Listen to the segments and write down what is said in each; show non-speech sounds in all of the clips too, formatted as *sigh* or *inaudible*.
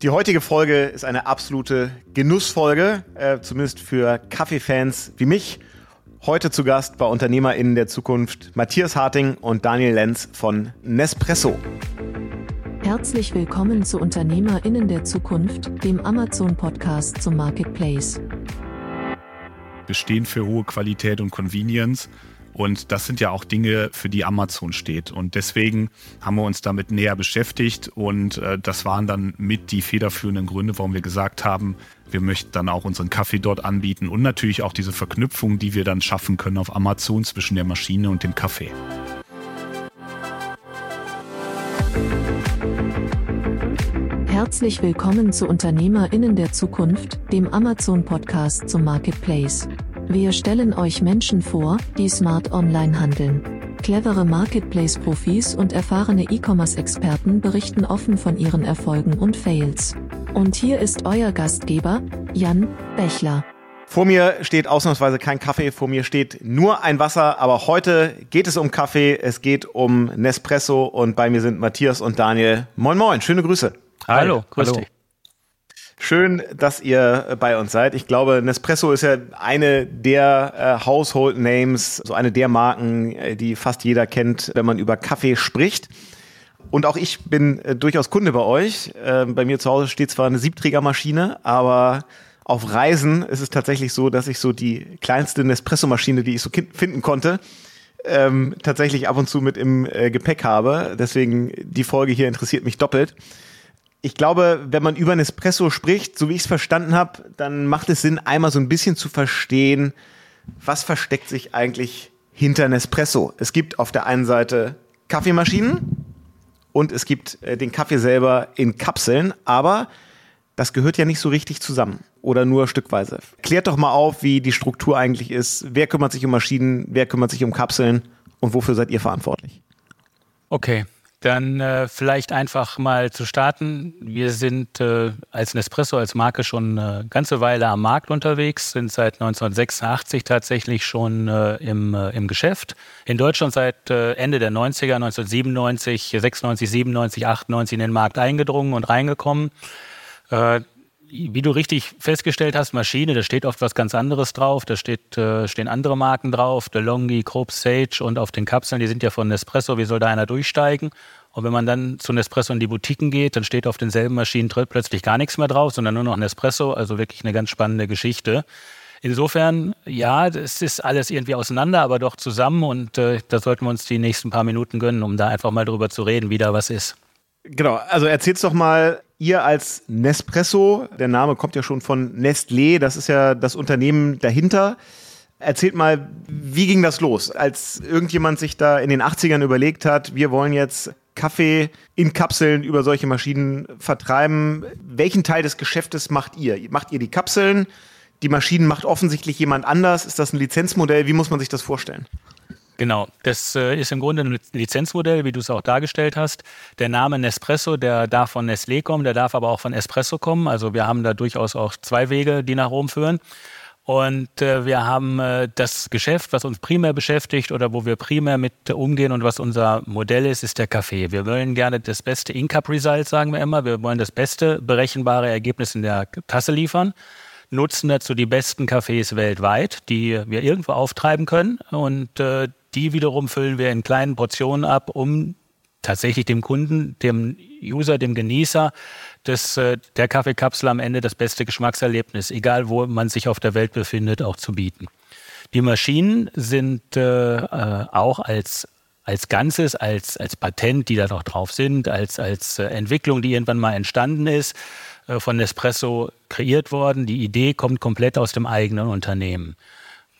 Die heutige Folge ist eine absolute Genussfolge, äh, zumindest für Kaffeefans wie mich. Heute zu Gast bei UnternehmerInnen der Zukunft Matthias Harting und Daniel Lenz von Nespresso. Herzlich willkommen zu UnternehmerInnen der Zukunft, dem Amazon-Podcast zum Marketplace. Wir stehen für hohe Qualität und Convenience und das sind ja auch Dinge, für die Amazon steht. Und deswegen haben wir uns damit näher beschäftigt. Und äh, das waren dann mit die federführenden Gründe, warum wir gesagt haben, wir möchten dann auch unseren Kaffee dort anbieten und natürlich auch diese Verknüpfung, die wir dann schaffen können auf Amazon zwischen der Maschine und dem Kaffee. Herzlich willkommen zu UnternehmerInnen der Zukunft, dem Amazon-Podcast zum Marketplace. Wir stellen euch Menschen vor, die smart online handeln. Clevere Marketplace-Profis und erfahrene E-Commerce-Experten berichten offen von ihren Erfolgen und Fails. Und hier ist euer Gastgeber, Jan Bechler. Vor mir steht ausnahmsweise kein Kaffee, vor mir steht nur ein Wasser, aber heute geht es um Kaffee, es geht um Nespresso und bei mir sind Matthias und Daniel. Moin moin, schöne Grüße. Hallo, grüß Hallo. dich. Schön, dass ihr äh, bei uns seid. Ich glaube, Nespresso ist ja eine der äh, Household Names, so eine der Marken, äh, die fast jeder kennt, wenn man über Kaffee spricht. Und auch ich bin äh, durchaus Kunde bei euch. Äh, bei mir zu Hause steht zwar eine Siebträgermaschine, aber auf Reisen ist es tatsächlich so, dass ich so die kleinste Nespresso-Maschine, die ich so finden konnte, ähm, tatsächlich ab und zu mit im äh, Gepäck habe. Deswegen die Folge hier interessiert mich doppelt ich glaube, wenn man über Nespresso spricht, so wie ich es verstanden habe, dann macht es Sinn, einmal so ein bisschen zu verstehen, was versteckt sich eigentlich hinter Nespresso. Es gibt auf der einen Seite Kaffeemaschinen und es gibt äh, den Kaffee selber in Kapseln, aber das gehört ja nicht so richtig zusammen oder nur stückweise. Klärt doch mal auf, wie die Struktur eigentlich ist. Wer kümmert sich um Maschinen, wer kümmert sich um Kapseln und wofür seid ihr verantwortlich? Okay, dann äh, vielleicht einfach mal zu starten. Wir sind äh, als Nespresso, als Marke schon eine ganze Weile am Markt unterwegs, sind seit 1986 tatsächlich schon äh, im, äh, im Geschäft. In Deutschland seit äh, Ende der 90er, 1997, 96, 97, 98 in den Markt eingedrungen und reingekommen. Wie du richtig festgestellt hast, Maschine, da steht oft was ganz anderes drauf. Da steht, äh, stehen andere Marken drauf, DeLonghi, Krupp, Sage und auf den Kapseln, die sind ja von Nespresso, wie soll da einer durchsteigen? Und wenn man dann zu Nespresso in die Boutiquen geht, dann steht auf denselben Maschinen plötzlich gar nichts mehr drauf, sondern nur noch Nespresso. Also wirklich eine ganz spannende Geschichte. Insofern, ja, es ist alles irgendwie auseinander, aber doch zusammen. Und äh, da sollten wir uns die nächsten paar Minuten gönnen, um da einfach mal drüber zu reden, wie da was ist. Genau, also erzähl's doch mal, ihr als Nespresso, der Name kommt ja schon von Nestlé, das ist ja das Unternehmen dahinter. Erzählt mal, wie ging das los, als irgendjemand sich da in den 80ern überlegt hat, wir wollen jetzt Kaffee in Kapseln über solche Maschinen vertreiben. Welchen Teil des Geschäftes macht ihr? Macht ihr die Kapseln? Die Maschinen macht offensichtlich jemand anders. Ist das ein Lizenzmodell? Wie muss man sich das vorstellen? Genau, das äh, ist im Grunde ein Lizenzmodell, wie du es auch dargestellt hast. Der Name Nespresso, der darf von Nestlé kommen, der darf aber auch von Espresso kommen. Also wir haben da durchaus auch zwei Wege, die nach Rom führen. Und äh, wir haben äh, das Geschäft, was uns primär beschäftigt oder wo wir primär mit umgehen und was unser Modell ist, ist der Kaffee. Wir wollen gerne das beste In-Cup-Result, sagen wir immer. Wir wollen das beste berechenbare Ergebnis in der Tasse liefern nutzen dazu die besten Cafés weltweit, die wir irgendwo auftreiben können. Und äh, die wiederum füllen wir in kleinen Portionen ab, um tatsächlich dem Kunden, dem User, dem Genießer des, äh, der Kaffeekapsel am Ende das beste Geschmackserlebnis, egal wo man sich auf der Welt befindet, auch zu bieten. Die Maschinen sind äh, äh, auch als als Ganzes, als, als Patent, die da noch drauf sind, als, als äh, Entwicklung, die irgendwann mal entstanden ist, von Nespresso kreiert worden. Die Idee kommt komplett aus dem eigenen Unternehmen.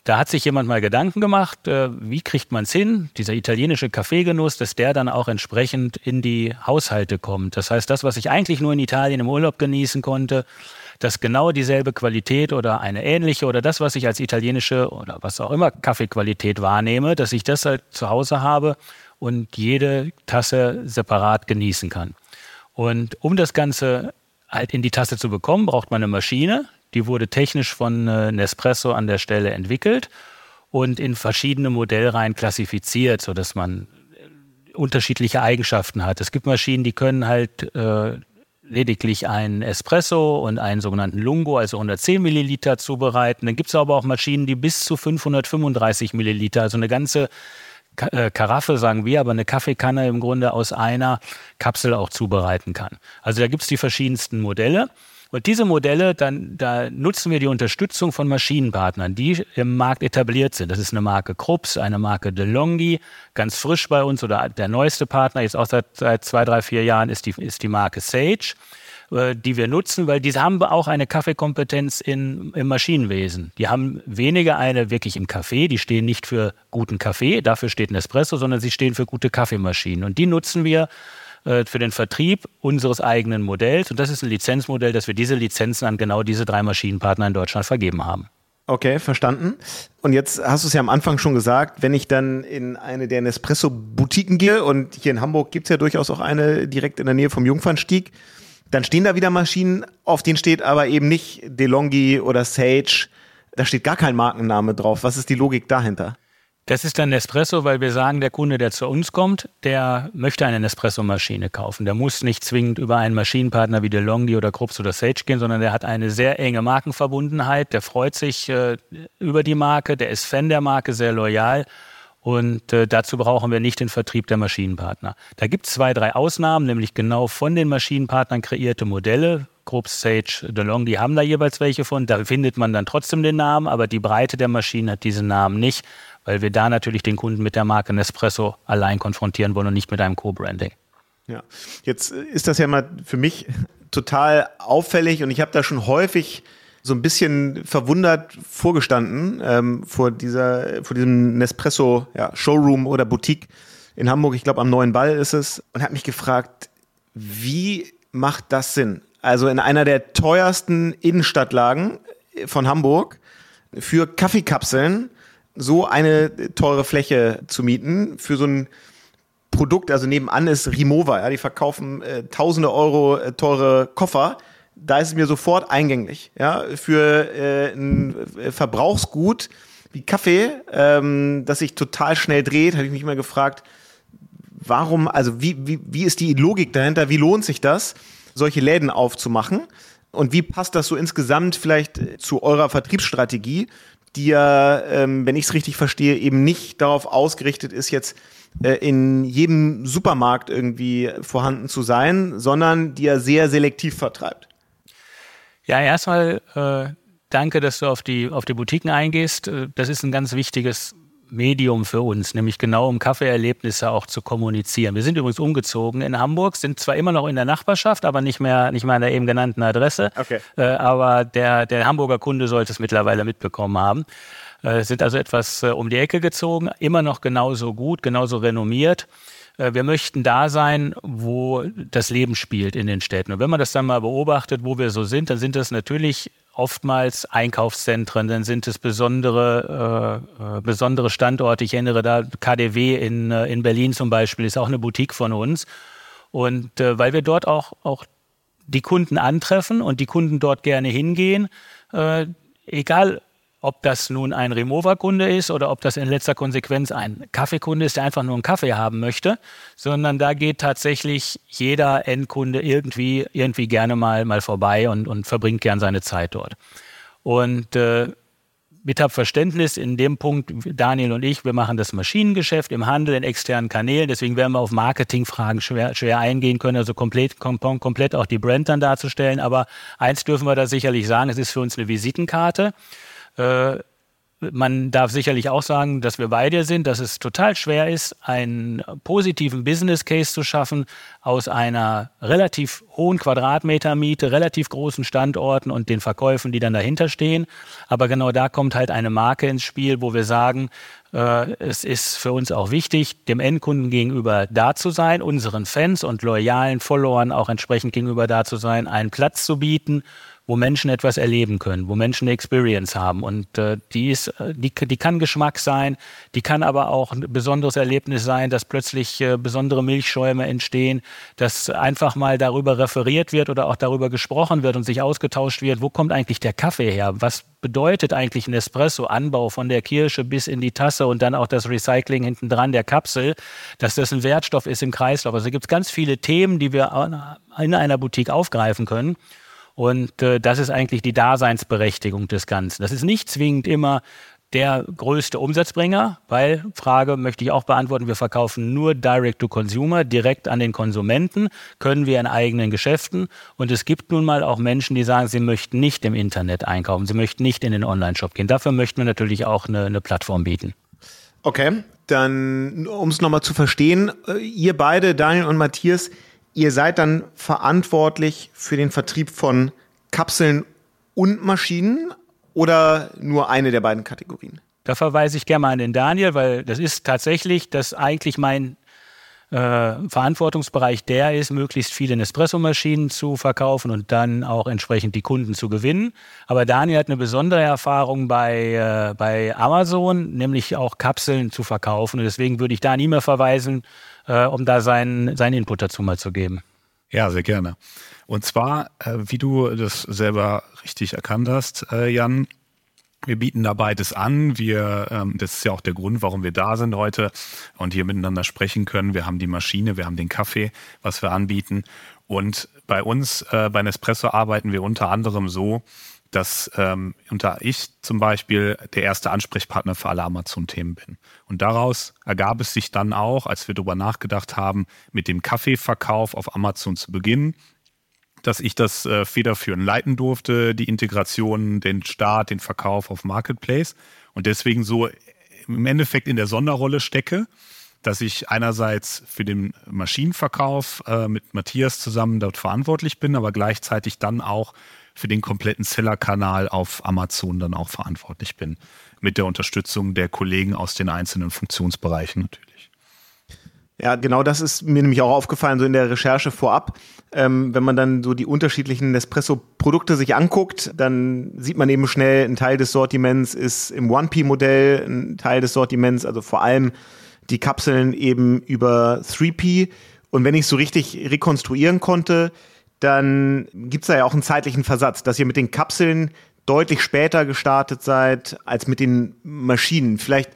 Da hat sich jemand mal Gedanken gemacht, äh, wie kriegt man es hin, dieser italienische Kaffeegenuss, dass der dann auch entsprechend in die Haushalte kommt. Das heißt, das, was ich eigentlich nur in Italien im Urlaub genießen konnte, dass genau dieselbe Qualität oder eine ähnliche oder das, was ich als italienische oder was auch immer Kaffeequalität wahrnehme, dass ich das halt zu Hause habe und jede Tasse separat genießen kann. Und um das Ganze halt in die Tasse zu bekommen, braucht man eine Maschine, die wurde technisch von äh, Nespresso an der Stelle entwickelt und in verschiedene Modellreihen klassifiziert, sodass man äh, unterschiedliche Eigenschaften hat. Es gibt Maschinen, die können halt äh, lediglich einen Espresso und einen sogenannten Lungo, also 110 Milliliter zubereiten. Dann gibt es aber auch Maschinen, die bis zu 535 Milliliter, also eine ganze äh, Karaffe, sagen wir, aber eine Kaffeekanne im Grunde aus einer Kapsel auch zubereiten kann. Also da gibt es die verschiedensten Modelle. Und diese Modelle, dann, da nutzen wir die Unterstützung von Maschinenpartnern, die im Markt etabliert sind. Das ist eine Marke Krups, eine Marke DeLonghi, ganz frisch bei uns oder der neueste Partner, jetzt auch seit, seit zwei, drei, vier Jahren, ist die, ist die Marke Sage äh, die wir nutzen, weil die haben auch eine Kaffeekompetenz in, im Maschinenwesen. Die haben weniger eine wirklich im Kaffee, die stehen nicht für guten Kaffee, dafür steht ein Espresso, sondern sie stehen für gute Kaffeemaschinen. Und die nutzen wir äh, für den Vertrieb unseres eigenen Modells. Und das ist ein Lizenzmodell, dass wir diese Lizenzen an genau diese drei Maschinenpartner in Deutschland vergeben haben. Okay, verstanden. Und jetzt hast du es ja am Anfang schon gesagt, wenn ich dann in eine der Nespresso-Boutiquen gehe, und hier in Hamburg gibt es ja durchaus auch eine direkt in der Nähe vom Jungfernstieg, dann stehen da wieder Maschinen, auf denen steht aber eben nicht DeLonghi oder Sage. Da steht gar kein Markenname drauf. Was ist die Logik dahinter? Das ist dann Nespresso, weil wir sagen, der Kunde, der zu uns kommt, der möchte eine Nespresso-Maschine kaufen. Der muss nicht zwingend über einen Maschinenpartner wie DeLonghi oder Krups oder Sage gehen, sondern der hat eine sehr enge Markenverbundenheit. Der freut sich äh, über die Marke, der ist Fan der Marke, sehr loyal. Und äh, dazu brauchen wir nicht den Vertrieb der Maschinenpartner. Da gibt es zwei, drei Ausnahmen, nämlich genau von den Maschinenpartnern kreierte Modelle. Krups, Sage, DeLong, die haben da jeweils welche von. Da findet man dann trotzdem den Namen, aber die Breite der Maschinen hat diesen Namen nicht weil wir da natürlich den Kunden mit der Marke Nespresso allein konfrontieren wollen und nicht mit einem Co-Branding. Ja, jetzt ist das ja mal für mich total auffällig und ich habe da schon häufig so ein bisschen verwundert vorgestanden ähm, vor dieser vor diesem Nespresso ja, Showroom oder Boutique in Hamburg, ich glaube am Neuen Ball ist es und habe mich gefragt, wie macht das Sinn? Also in einer der teuersten Innenstadtlagen von Hamburg für Kaffeekapseln so eine teure Fläche zu mieten für so ein Produkt, also nebenan ist Rimowa, ja, die verkaufen äh, tausende Euro äh, teure Koffer. Da ist es mir sofort eingänglich, ja, für äh, ein äh, Verbrauchsgut wie Kaffee, ähm, das sich total schnell dreht, habe ich mich immer gefragt, warum, also wie, wie, wie ist die Logik dahinter, wie lohnt sich das, solche Läden aufzumachen? Und wie passt das so insgesamt vielleicht zu eurer Vertriebsstrategie, die ja, ähm, wenn ich es richtig verstehe, eben nicht darauf ausgerichtet ist, jetzt äh, in jedem Supermarkt irgendwie vorhanden zu sein, sondern die er sehr selektiv vertreibt. Ja, erstmal äh, danke, dass du auf die, auf die Boutiquen eingehst. Äh, das ist ein ganz wichtiges Medium für uns, nämlich genau um Kaffeeerlebnisse auch zu kommunizieren. Wir sind übrigens umgezogen in Hamburg, sind zwar immer noch in der Nachbarschaft, aber nicht mehr, nicht mehr an der eben genannten Adresse. Okay. Äh, aber der, der Hamburger Kunde sollte es mittlerweile mitbekommen haben. Äh, sind also etwas äh, um die Ecke gezogen, immer noch genauso gut, genauso renommiert. Äh, wir möchten da sein, wo das Leben spielt in den Städten. Und wenn man das dann mal beobachtet, wo wir so sind, dann sind das natürlich oftmals Einkaufszentren, dann sind es besondere, äh, äh besondere Standorte. Ich erinnere da KDW in, äh, in Berlin zum Beispiel, ist auch eine Boutique von uns. Und äh, weil wir dort auch, auch die Kunden antreffen und die Kunden dort gerne hingehen, äh, egal ob das nun ein Remover-Kunde ist oder ob das in letzter Konsequenz ein Kaffeekunde ist, der einfach nur einen Kaffee haben möchte, sondern da geht tatsächlich jeder Endkunde irgendwie, irgendwie gerne mal, mal vorbei und, und verbringt gern seine Zeit dort. Und äh, mit hab Verständnis in dem Punkt, Daniel und ich, wir machen das Maschinengeschäft im Handel, in externen Kanälen, deswegen werden wir auf Marketingfragen schwer, schwer eingehen können, also komplett, kom komplett auch die Brand dann darzustellen. Aber eins dürfen wir da sicherlich sagen, es ist für uns eine Visitenkarte. Äh, man darf sicherlich auch sagen, dass wir bei dir sind, dass es total schwer ist, einen positiven Business Case zu schaffen aus einer relativ hohen Quadratmetermiete, relativ großen Standorten und den Verkäufen, die dann dahinter stehen. Aber genau da kommt halt eine Marke ins Spiel, wo wir sagen, äh, es ist für uns auch wichtig, dem Endkunden gegenüber da zu sein, unseren Fans und loyalen Followern auch entsprechend gegenüber da zu sein, einen Platz zu bieten wo Menschen etwas erleben können, wo Menschen eine Experience haben. Und äh, die, ist, äh, die, die kann Geschmack sein, die kann aber auch ein besonderes Erlebnis sein, dass plötzlich äh, besondere Milchschäume entstehen, dass einfach mal darüber referiert wird oder auch darüber gesprochen wird und sich ausgetauscht wird, wo kommt eigentlich der Kaffee her? Was bedeutet eigentlich ein Espresso-Anbau von der Kirsche bis in die Tasse? Und dann auch das Recycling hinten dran der Kapsel, dass das ein Wertstoff ist im Kreislauf. Also gibt es ganz viele Themen, die wir in einer Boutique aufgreifen können. Und äh, das ist eigentlich die Daseinsberechtigung des Ganzen. Das ist nicht zwingend immer der größte Umsatzbringer, weil, Frage möchte ich auch beantworten, wir verkaufen nur Direct to Consumer, direkt an den Konsumenten, können wir in eigenen Geschäften. Und es gibt nun mal auch Menschen, die sagen, sie möchten nicht im Internet einkaufen, sie möchten nicht in den Online-Shop gehen. Dafür möchten wir natürlich auch eine, eine Plattform bieten. Okay, dann, um es nochmal zu verstehen, äh, ihr beide, Daniel und Matthias, ihr seid dann verantwortlich für den Vertrieb von Kapseln und Maschinen, oder nur eine der beiden Kategorien? Da verweise ich gerne mal an den Daniel, weil das ist tatsächlich, dass eigentlich mein äh, Verantwortungsbereich der ist, möglichst viele Nespresso-Maschinen zu verkaufen und dann auch entsprechend die Kunden zu gewinnen. Aber Daniel hat eine besondere Erfahrung bei, äh, bei Amazon, nämlich auch Kapseln zu verkaufen. Und deswegen würde ich da nie mehr verweisen, äh, um da seinen, seinen Input dazu mal zu geben. Ja, sehr gerne. Und zwar, äh, wie du das selber richtig erkannt hast, äh, Jan, wir bieten da beides an. Wir, ähm, das ist ja auch der Grund, warum wir da sind heute und hier miteinander sprechen können. Wir haben die Maschine, wir haben den Kaffee, was wir anbieten. Und bei uns, äh, bei Nespresso arbeiten wir unter anderem so, dass ähm, unter ich zum Beispiel der erste Ansprechpartner für alle Amazon-Themen bin. Und daraus ergab es sich dann auch, als wir darüber nachgedacht haben, mit dem Kaffeeverkauf auf Amazon zu beginnen, dass ich das äh, federführend leiten durfte, die Integration, den Start, den Verkauf auf Marketplace und deswegen so im Endeffekt in der Sonderrolle stecke, dass ich einerseits für den Maschinenverkauf äh, mit Matthias zusammen dort verantwortlich bin, aber gleichzeitig dann auch für den kompletten Seller-Kanal auf Amazon dann auch verantwortlich bin. Mit der Unterstützung der Kollegen aus den einzelnen Funktionsbereichen natürlich. Ja, genau das ist mir nämlich auch aufgefallen, so in der Recherche vorab. Ähm, wenn man dann so die unterschiedlichen Nespresso-Produkte sich anguckt, dann sieht man eben schnell, ein Teil des Sortiments ist im 1P-Modell, ein Teil des Sortiments, also vor allem die Kapseln eben über 3P. Und wenn ich es so richtig rekonstruieren konnte, dann gibt es da ja auch einen zeitlichen Versatz, dass ihr mit den Kapseln deutlich später gestartet seid als mit den Maschinen. Vielleicht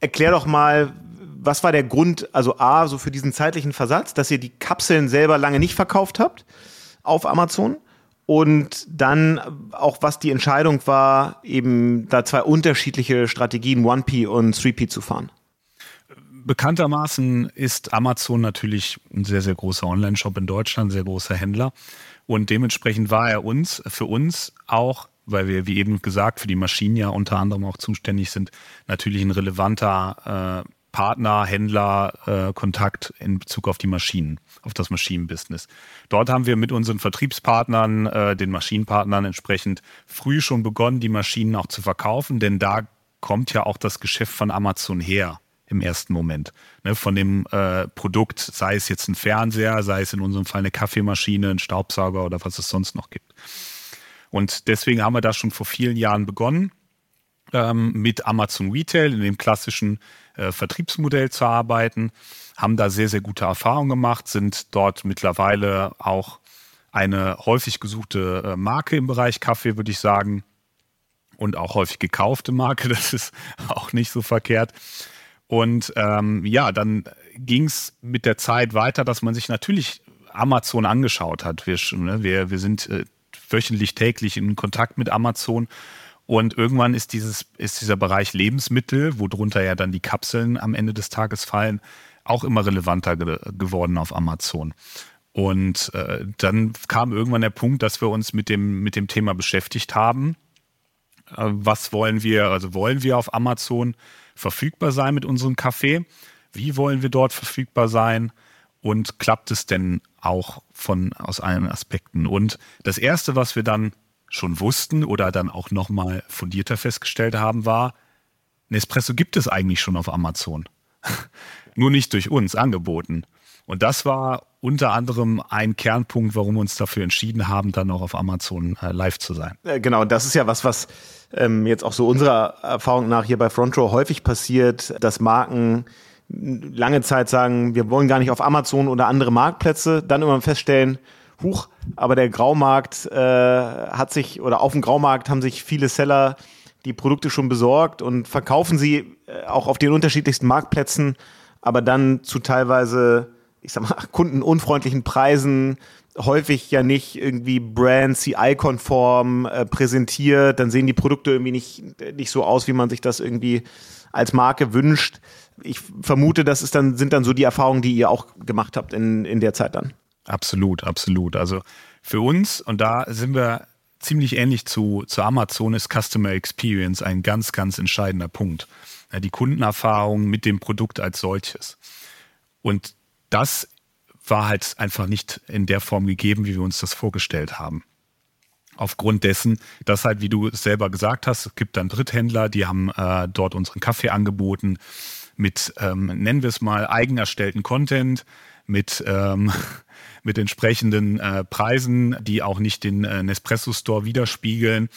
erklär doch mal, was war der Grund, also A, so für diesen zeitlichen Versatz, dass ihr die Kapseln selber lange nicht verkauft habt auf Amazon? Und dann auch, was die Entscheidung war, eben da zwei unterschiedliche Strategien, 1P und 3P zu fahren bekanntermaßen ist Amazon natürlich ein sehr, sehr großer Online-Shop in Deutschland, sehr großer Händler. Und dementsprechend war er uns, für uns auch, weil wir, wie eben gesagt, für die Maschinen ja unter anderem auch zuständig sind, natürlich ein relevanter äh, Partner, Händler, äh, Kontakt in Bezug auf die Maschinen, auf das Maschinenbusiness. Dort haben wir mit unseren Vertriebspartnern, äh, den Maschinenpartnern entsprechend früh schon begonnen, die Maschinen auch zu verkaufen, denn da kommt ja auch das Geschäft von Amazon her im ersten Moment. Ne, von dem äh, Produkt, sei es jetzt ein Fernseher, sei es in unserem Fall eine Kaffeemaschine, ein Staubsauger oder was es sonst noch gibt. Und deswegen haben wir da schon vor vielen Jahren begonnen, ähm, mit Amazon Retail in dem klassischen äh, Vertriebsmodell zu arbeiten, haben da sehr, sehr gute Erfahrungen gemacht, sind dort mittlerweile auch eine häufig gesuchte äh, Marke im Bereich Kaffee, würde ich sagen. Und auch häufig gekaufte Marke, *laughs* das ist auch nicht so verkehrt. Und ähm, ja, dann ging es mit der Zeit weiter, dass man sich natürlich Amazon angeschaut hat. Wir, ne, wir, wir sind äh, wöchentlich, täglich in Kontakt mit Amazon. Und irgendwann ist, dieses, ist dieser Bereich Lebensmittel, worunter ja dann die Kapseln am Ende des Tages fallen, auch immer relevanter ge geworden auf Amazon. Und äh, dann kam irgendwann der Punkt, dass wir uns mit dem, mit dem Thema beschäftigt haben. Äh, was wollen wir, also wollen wir auf Amazon verfügbar sein mit unserem Kaffee? Wie wollen wir dort verfügbar sein? Und klappt es denn auch von aus allen Aspekten? Und das erste, was wir dann schon wussten oder dann auch nochmal fundierter festgestellt haben, war, Nespresso gibt es eigentlich schon auf Amazon. *laughs* Nur nicht durch uns angeboten. Und das war unter anderem ein Kernpunkt, warum wir uns dafür entschieden haben, dann auch auf Amazon äh, live zu sein. Äh, genau, das ist ja was, was ähm, jetzt auch so unserer Erfahrung nach hier bei Frontrow häufig passiert, dass Marken lange Zeit sagen, wir wollen gar nicht auf Amazon oder andere Marktplätze, dann immer feststellen, huch, aber der Graumarkt äh, hat sich, oder auf dem Graumarkt haben sich viele Seller die Produkte schon besorgt und verkaufen sie äh, auch auf den unterschiedlichsten Marktplätzen, aber dann zu teilweise, ich sag mal, *laughs* kundenunfreundlichen Preisen, häufig ja nicht irgendwie Brand CI-konform äh, präsentiert, dann sehen die Produkte irgendwie nicht, nicht so aus, wie man sich das irgendwie als Marke wünscht. Ich vermute, das ist dann, sind dann so die Erfahrungen, die ihr auch gemacht habt in, in der Zeit dann. Absolut, absolut. Also für uns, und da sind wir ziemlich ähnlich zu, zu Amazon, ist Customer Experience ein ganz, ganz entscheidender Punkt. Die Kundenerfahrung mit dem Produkt als solches. Und das war halt einfach nicht in der Form gegeben, wie wir uns das vorgestellt haben. Aufgrund dessen, dass halt, wie du es selber gesagt hast, es gibt dann Dritthändler, die haben äh, dort unseren Kaffee angeboten mit, ähm, nennen wir es mal, eigen erstellten Content, mit, ähm, *laughs* mit entsprechenden äh, Preisen, die auch nicht den äh, Nespresso Store widerspiegeln.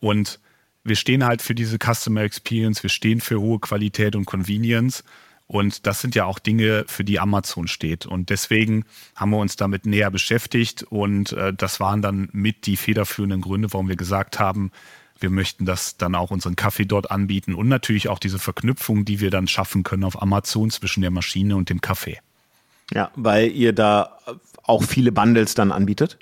Und wir stehen halt für diese Customer Experience, wir stehen für hohe Qualität und Convenience. Und das sind ja auch Dinge, für die Amazon steht. Und deswegen haben wir uns damit näher beschäftigt. Und äh, das waren dann mit die federführenden Gründe, warum wir gesagt haben, wir möchten das dann auch unseren Kaffee dort anbieten und natürlich auch diese Verknüpfung, die wir dann schaffen können auf Amazon zwischen der Maschine und dem Kaffee. Ja, weil ihr da auch viele Bundles dann anbietet?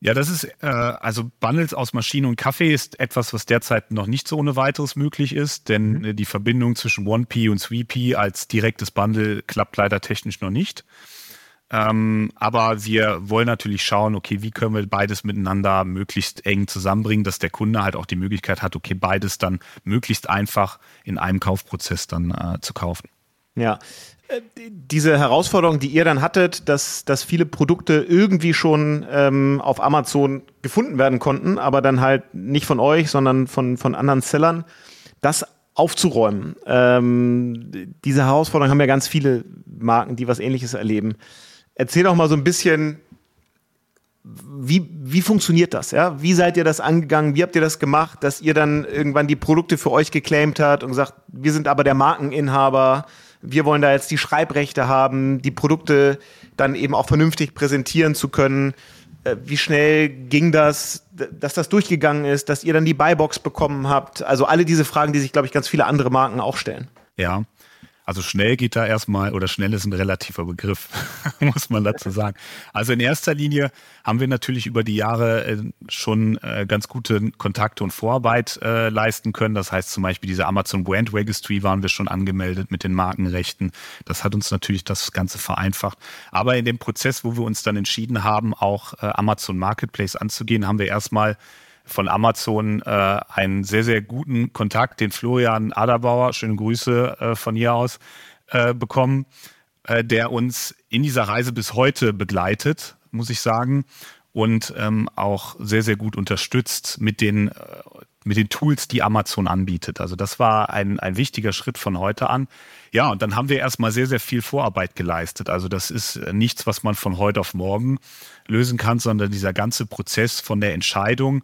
Ja, das ist, äh, also Bundles aus Maschine und Kaffee ist etwas, was derzeit noch nicht so ohne weiteres möglich ist, denn mhm. die Verbindung zwischen 1P und 3P als direktes Bundle klappt leider technisch noch nicht. Ähm, aber wir wollen natürlich schauen, okay, wie können wir beides miteinander möglichst eng zusammenbringen, dass der Kunde halt auch die Möglichkeit hat, okay, beides dann möglichst einfach in einem Kaufprozess dann äh, zu kaufen. Ja, diese Herausforderung, die ihr dann hattet, dass, dass viele Produkte irgendwie schon ähm, auf Amazon gefunden werden konnten, aber dann halt nicht von euch, sondern von, von anderen Sellern, das aufzuräumen. Ähm, diese Herausforderung haben ja ganz viele Marken, die was ähnliches erleben. Erzähl doch mal so ein bisschen, wie, wie funktioniert das? Ja? Wie seid ihr das angegangen? Wie habt ihr das gemacht, dass ihr dann irgendwann die Produkte für euch geclaimt habt und gesagt, wir sind aber der Markeninhaber? Wir wollen da jetzt die Schreibrechte haben, die Produkte dann eben auch vernünftig präsentieren zu können. Äh, wie schnell ging das, dass das durchgegangen ist, dass ihr dann die Buybox bekommen habt? Also alle diese Fragen, die sich, glaube ich, ganz viele andere Marken auch stellen. Ja, also schnell geht da erstmal, oder schnell ist ein relativer Begriff, *laughs* muss man dazu sagen. Also in erster Linie haben wir natürlich über die Jahre äh, schon äh, ganz gute Kontakte und Vorarbeit äh, leisten können. Das heißt zum Beispiel diese Amazon Brand Registry waren wir schon angemeldet mit den Markenrechten. Das hat uns natürlich das Ganze vereinfacht. Aber in dem Prozess, wo wir uns dann entschieden haben, auch Amazon Marketplace anzugehen, haben wir erstmal von Amazon äh, einen sehr, sehr guten Kontakt, den Florian Aderbauer, schöne Grüße äh, von hier aus, äh, bekommen, äh, der uns in dieser Reise bis heute begleitet, muss ich sagen, und ähm, auch sehr, sehr gut unterstützt mit den, äh, mit den Tools, die Amazon anbietet. Also das war ein, ein wichtiger Schritt von heute an. Ja, und dann haben wir erstmal sehr, sehr viel Vorarbeit geleistet. Also das ist nichts, was man von heute auf morgen lösen kann, sondern dieser ganze Prozess von der Entscheidung,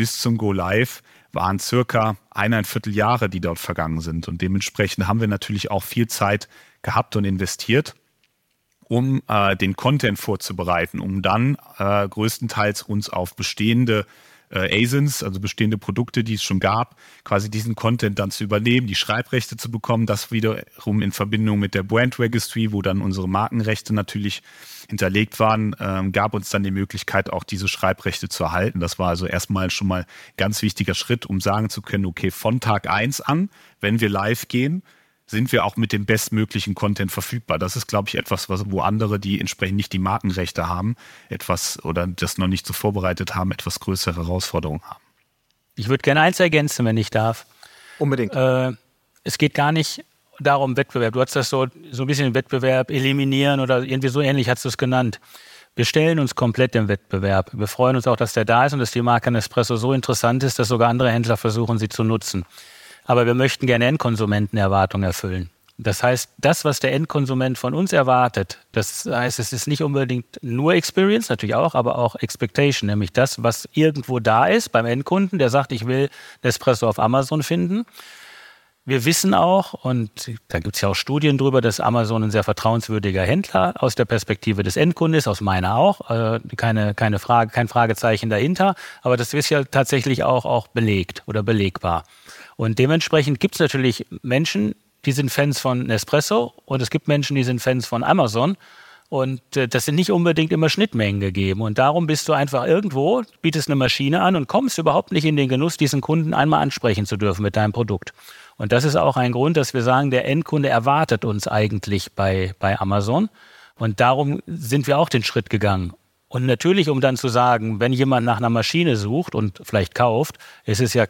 bis zum Go Live waren circa eineinviertel Jahre, die dort vergangen sind. Und dementsprechend haben wir natürlich auch viel Zeit gehabt und investiert, um äh, den Content vorzubereiten, um dann äh, größtenteils uns auf bestehende äh, ASINs, also bestehende Produkte, die es schon gab, quasi diesen Content dann zu übernehmen, die Schreibrechte zu bekommen, das wiederum in Verbindung mit der Brand Registry, wo dann unsere Markenrechte natürlich hinterlegt waren, ähm, gab uns dann die Möglichkeit, auch diese Schreibrechte zu erhalten. Das war also erstmal schon mal ganz wichtiger Schritt, um sagen zu können, okay, von Tag eins an, wenn wir live gehen, sind wir auch mit dem bestmöglichen Content verfügbar. Das ist, glaube ich, etwas, was, wo andere, die entsprechend nicht die Markenrechte haben, etwas oder das noch nicht so vorbereitet haben, etwas größere Herausforderungen haben. Ich würde gerne eins ergänzen, wenn ich darf. Unbedingt. Äh, es geht gar nicht darum, Wettbewerb. Du hast das so, so ein bisschen Wettbewerb eliminieren oder irgendwie so ähnlich hast du es genannt. Wir stellen uns komplett im Wettbewerb. Wir freuen uns auch, dass der da ist und dass die Marke Nespresso so interessant ist, dass sogar andere Händler versuchen, sie zu nutzen aber wir möchten gerne Endkonsumentenerwartungen erfüllen. Das heißt, das, was der Endkonsument von uns erwartet, das heißt, es ist nicht unbedingt nur Experience, natürlich auch, aber auch Expectation, nämlich das, was irgendwo da ist beim Endkunden, der sagt, ich will Nespresso auf Amazon finden. Wir wissen auch, und da gibt es ja auch Studien drüber, dass Amazon ein sehr vertrauenswürdiger Händler aus der Perspektive des Endkundes, aus meiner auch, äh, keine, keine Frage, kein Fragezeichen dahinter, aber das ist ja tatsächlich auch, auch belegt oder belegbar. Und dementsprechend gibt es natürlich Menschen, die sind Fans von Nespresso und es gibt Menschen, die sind Fans von Amazon. Und äh, das sind nicht unbedingt immer Schnittmengen gegeben. Und darum bist du einfach irgendwo, bietest eine Maschine an und kommst überhaupt nicht in den Genuss, diesen Kunden einmal ansprechen zu dürfen mit deinem Produkt. Und das ist auch ein Grund, dass wir sagen, der Endkunde erwartet uns eigentlich bei, bei Amazon. Und darum sind wir auch den Schritt gegangen. Und natürlich, um dann zu sagen, wenn jemand nach einer Maschine sucht und vielleicht kauft, ist es ja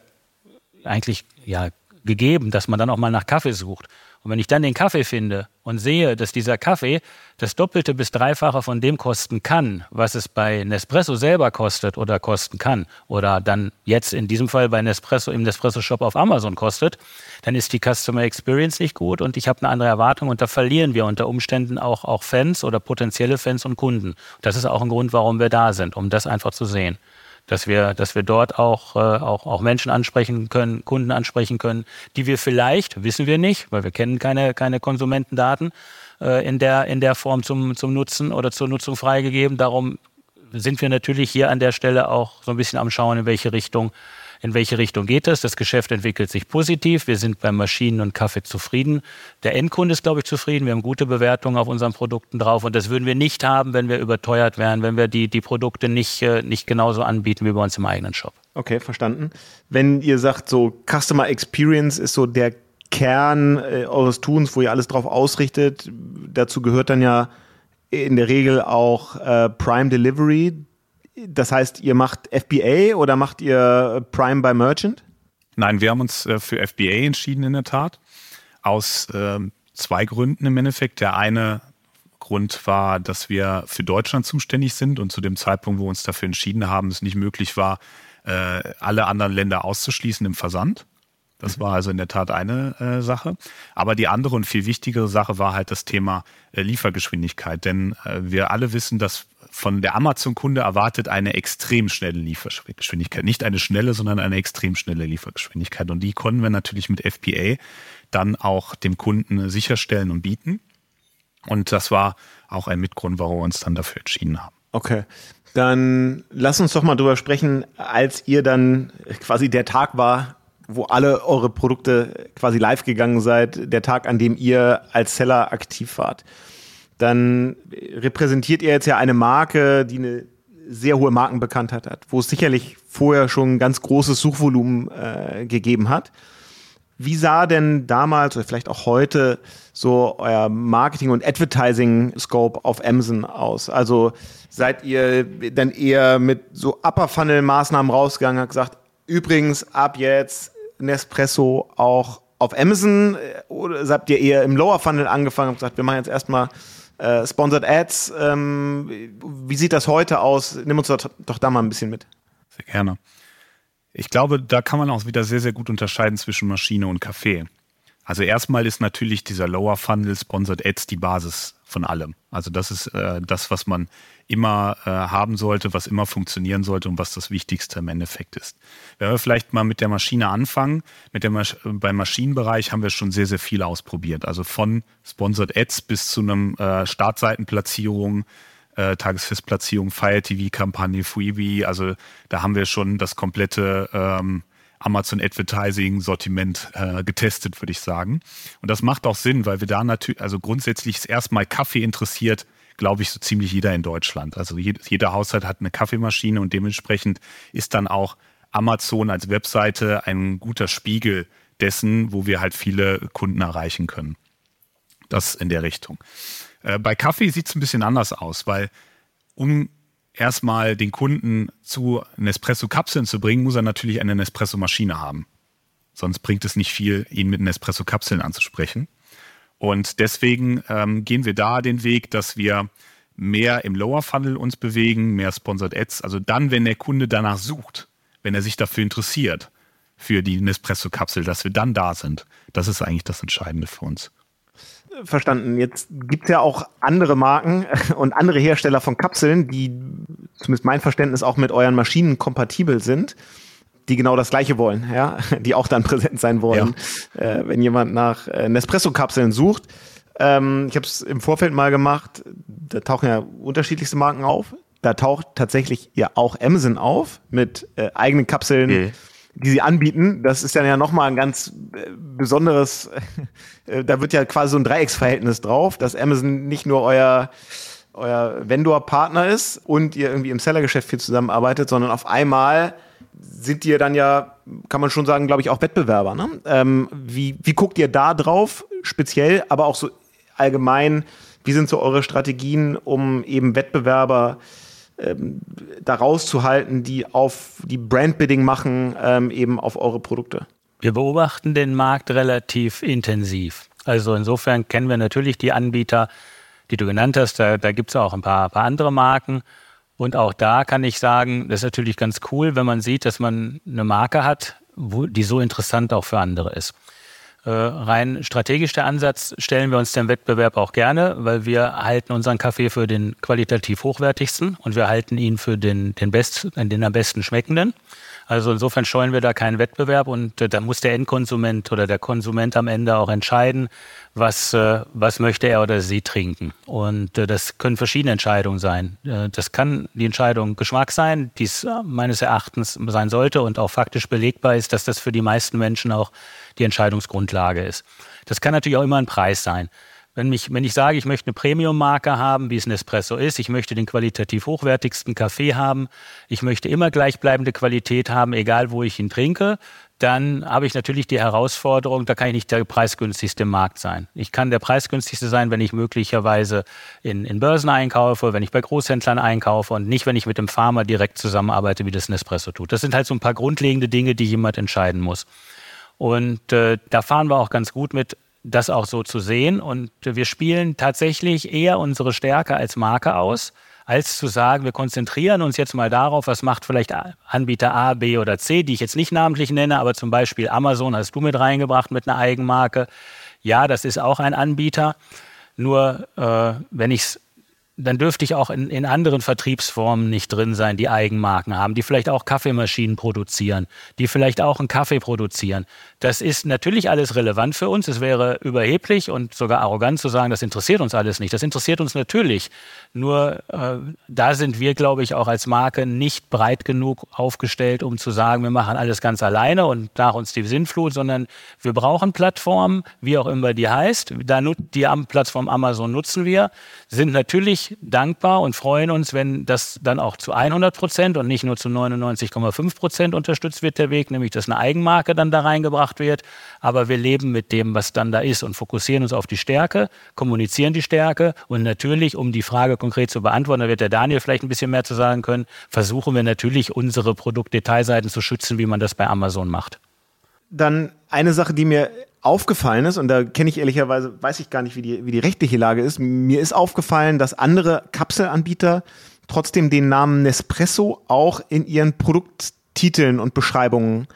eigentlich ja gegeben, dass man dann auch mal nach Kaffee sucht. Und wenn ich dann den Kaffee finde und sehe, dass dieser Kaffee das Doppelte bis Dreifache von dem kosten kann, was es bei Nespresso selber kostet oder kosten kann, oder dann jetzt in diesem Fall bei Nespresso im Nespresso-Shop auf Amazon kostet, dann ist die Customer Experience nicht gut und ich habe eine andere Erwartung und da verlieren wir unter Umständen auch, auch Fans oder potenzielle Fans und Kunden. Das ist auch ein Grund, warum wir da sind, um das einfach zu sehen dass wir, dass wir dort auch, äh, auch, auch Menschen ansprechen können, Kunden ansprechen können, die wir vielleicht, wissen wir nicht, weil wir kennen keine, keine Konsumentendaten äh, in, der, in der Form zum, zum Nutzen oder zur Nutzung freigegeben. Darum sind wir natürlich hier an der Stelle auch so ein bisschen am Schauen, in welche Richtung in welche Richtung geht das. Das Geschäft entwickelt sich positiv. Wir sind beim Maschinen und Kaffee zufrieden. Der Endkunde ist, glaube ich, zufrieden. Wir haben gute Bewertungen auf unseren Produkten drauf. Und das würden wir nicht haben, wenn wir überteuert wären, wenn wir die, die Produkte nicht, äh, nicht genauso anbieten wie bei uns im eigenen Shop. Okay, verstanden. Wenn ihr sagt, so Customer Experience ist so der Kern äh, eures Tuns, wo ihr alles drauf ausrichtet, dazu gehört dann ja in der Regel auch äh, Prime Delivery. Das heißt, ihr macht FBA oder macht ihr Prime by Merchant? Nein, wir haben uns äh, für FBA entschieden in der Tat. Aus äh, zwei Gründen im Endeffekt. Der eine Grund war, dass wir für Deutschland zuständig sind und zu dem Zeitpunkt, wo wir uns dafür entschieden haben, es nicht möglich war, äh, alle anderen Länder auszuschließen im Versand. Das war also in der Tat eine äh, Sache. Aber die andere und viel wichtigere Sache war halt das Thema äh, Liefergeschwindigkeit. Denn äh, wir alle wissen, dass von der Amazon-Kunde erwartet eine extrem schnelle Liefergeschwindigkeit. Nicht eine schnelle, sondern eine extrem schnelle Liefergeschwindigkeit. Und die konnten wir natürlich mit FBA dann auch dem Kunden sicherstellen und bieten. Und das war auch ein Mitgrund, warum wir uns dann dafür entschieden haben. Okay. Dann lass uns doch mal drüber sprechen, als ihr dann quasi der Tag war, wo alle eure Produkte quasi live gegangen seid, der Tag, an dem ihr als Seller aktiv wart, dann repräsentiert ihr jetzt ja eine Marke, die eine sehr hohe Markenbekanntheit hat, wo es sicherlich vorher schon ein ganz großes Suchvolumen äh, gegeben hat. Wie sah denn damals oder vielleicht auch heute so euer Marketing- und Advertising-Scope auf Amazon aus? Also seid ihr dann eher mit so Upper-Funnel-Maßnahmen rausgegangen, habt gesagt, übrigens ab jetzt Nespresso auch auf Amazon äh, oder habt ihr eher im Lower Funnel angefangen und gesagt, wir machen jetzt erstmal äh, Sponsored Ads? Ähm, wie sieht das heute aus? Nimm uns doch, doch da mal ein bisschen mit. Sehr gerne. Ich glaube, da kann man auch wieder sehr, sehr gut unterscheiden zwischen Maschine und Kaffee. Also erstmal ist natürlich dieser Lower Funnel Sponsored Ads die Basis von allem. Also das ist äh, das, was man immer äh, haben sollte, was immer funktionieren sollte und was das Wichtigste im Endeffekt ist. Wenn wir vielleicht mal mit der Maschine anfangen, mit der Masch beim Maschinenbereich haben wir schon sehr, sehr viel ausprobiert. Also von Sponsored Ads bis zu einem äh, Startseitenplatzierung, äh, Tagesfestplatzierung, Fire TV-Kampagne, Freebie. Also da haben wir schon das komplette ähm, Amazon Advertising Sortiment äh, getestet, würde ich sagen. Und das macht auch Sinn, weil wir da natürlich, also grundsätzlich ist erstmal Kaffee interessiert, glaube ich, so ziemlich jeder in Deutschland. Also jeder, jeder Haushalt hat eine Kaffeemaschine und dementsprechend ist dann auch Amazon als Webseite ein guter Spiegel dessen, wo wir halt viele Kunden erreichen können. Das in der Richtung. Äh, bei Kaffee sieht es ein bisschen anders aus, weil um erstmal den Kunden zu Nespresso-Kapseln zu bringen, muss er natürlich eine Nespresso-Maschine haben. Sonst bringt es nicht viel, ihn mit Nespresso-Kapseln anzusprechen. Und deswegen ähm, gehen wir da den Weg, dass wir mehr im Lower Funnel uns bewegen, mehr Sponsored Ads. Also dann, wenn der Kunde danach sucht, wenn er sich dafür interessiert, für die Nespresso-Kapsel, dass wir dann da sind. Das ist eigentlich das Entscheidende für uns. Verstanden. Jetzt gibt es ja auch andere Marken *laughs* und andere Hersteller von Kapseln, die zumindest mein Verständnis auch mit euren Maschinen kompatibel sind. die genau das Gleiche wollen, ja, *laughs* die auch dann präsent sein wollen, ja. äh, wenn jemand nach äh, Nespresso-Kapseln sucht. Ähm, ich habe es im Vorfeld mal gemacht. Da tauchen ja unterschiedlichste Marken auf. Da taucht tatsächlich ja auch Amazon auf mit äh, eigenen Kapseln. Mhm die sie anbieten. Das ist dann ja nochmal ein ganz äh, besonderes, äh, da wird ja quasi so ein Dreiecksverhältnis drauf, dass Amazon nicht nur euer, euer Vendor-Partner ist und ihr irgendwie im Sellergeschäft viel zusammenarbeitet, sondern auf einmal sind ihr dann ja, kann man schon sagen, glaube ich, auch Wettbewerber. Ne? Ähm, wie, wie guckt ihr da drauf, speziell, aber auch so allgemein, wie sind so eure Strategien, um eben Wettbewerber ähm, da rauszuhalten, die auf die Brandbidding machen, ähm, eben auf eure Produkte? Wir beobachten den Markt relativ intensiv. Also insofern kennen wir natürlich die Anbieter, die du genannt hast. Da, da gibt es auch ein paar, paar andere Marken. Und auch da kann ich sagen, das ist natürlich ganz cool, wenn man sieht, dass man eine Marke hat, wo, die so interessant auch für andere ist. Äh, rein strategisch der Ansatz stellen wir uns dem Wettbewerb auch gerne, weil wir halten unseren Kaffee für den qualitativ hochwertigsten und wir halten ihn für den, den, best, den am besten schmeckenden. Also insofern scheuen wir da keinen Wettbewerb und äh, da muss der Endkonsument oder der Konsument am Ende auch entscheiden, was, äh, was möchte er oder sie trinken. Und äh, das können verschiedene Entscheidungen sein. Das kann die Entscheidung Geschmack sein, die es meines Erachtens sein sollte und auch faktisch belegbar ist, dass das für die meisten Menschen auch die Entscheidungsgrundlage ist. Das kann natürlich auch immer ein Preis sein. Wenn, mich, wenn ich sage, ich möchte eine Premium-Marke haben, wie es ein Espresso ist, ich möchte den qualitativ hochwertigsten Kaffee haben, ich möchte immer gleichbleibende Qualität haben, egal wo ich ihn trinke, dann habe ich natürlich die Herausforderung, da kann ich nicht der preisgünstigste im Markt sein. Ich kann der preisgünstigste sein, wenn ich möglicherweise in, in Börsen einkaufe, wenn ich bei Großhändlern einkaufe und nicht, wenn ich mit dem Farmer direkt zusammenarbeite, wie das Nespresso tut. Das sind halt so ein paar grundlegende Dinge, die jemand entscheiden muss. Und äh, da fahren wir auch ganz gut mit, das auch so zu sehen. Und wir spielen tatsächlich eher unsere Stärke als Marke aus, als zu sagen, wir konzentrieren uns jetzt mal darauf, was macht vielleicht Anbieter A, B oder C, die ich jetzt nicht namentlich nenne, aber zum Beispiel Amazon hast du mit reingebracht mit einer Eigenmarke. Ja, das ist auch ein Anbieter. Nur äh, wenn ich es dann dürfte ich auch in, in anderen Vertriebsformen nicht drin sein, die Eigenmarken haben, die vielleicht auch Kaffeemaschinen produzieren, die vielleicht auch einen Kaffee produzieren. Das ist natürlich alles relevant für uns. Es wäre überheblich und sogar arrogant zu sagen, das interessiert uns alles nicht. Das interessiert uns natürlich. Nur äh, da sind wir, glaube ich, auch als Marke nicht breit genug aufgestellt, um zu sagen, wir machen alles ganz alleine und nach uns die Sinnflut, sondern wir brauchen Plattformen, wie auch immer die heißt. Da die Plattform Amazon nutzen wir, sind natürlich dankbar und freuen uns, wenn das dann auch zu 100 Prozent und nicht nur zu 99,5 Prozent unterstützt wird, der Weg, nämlich dass eine Eigenmarke dann da reingebracht wird. Aber wir leben mit dem, was dann da ist und fokussieren uns auf die Stärke, kommunizieren die Stärke und natürlich, um die Frage konkret zu beantworten, da wird der Daniel vielleicht ein bisschen mehr zu sagen können, versuchen wir natürlich unsere Produktdetailseiten zu schützen, wie man das bei Amazon macht. Dann eine Sache, die mir aufgefallen ist, und da kenne ich ehrlicherweise, weiß ich gar nicht, wie die, wie die rechtliche Lage ist, mir ist aufgefallen, dass andere Kapselanbieter trotzdem den Namen Nespresso auch in ihren Produkttiteln und Beschreibungen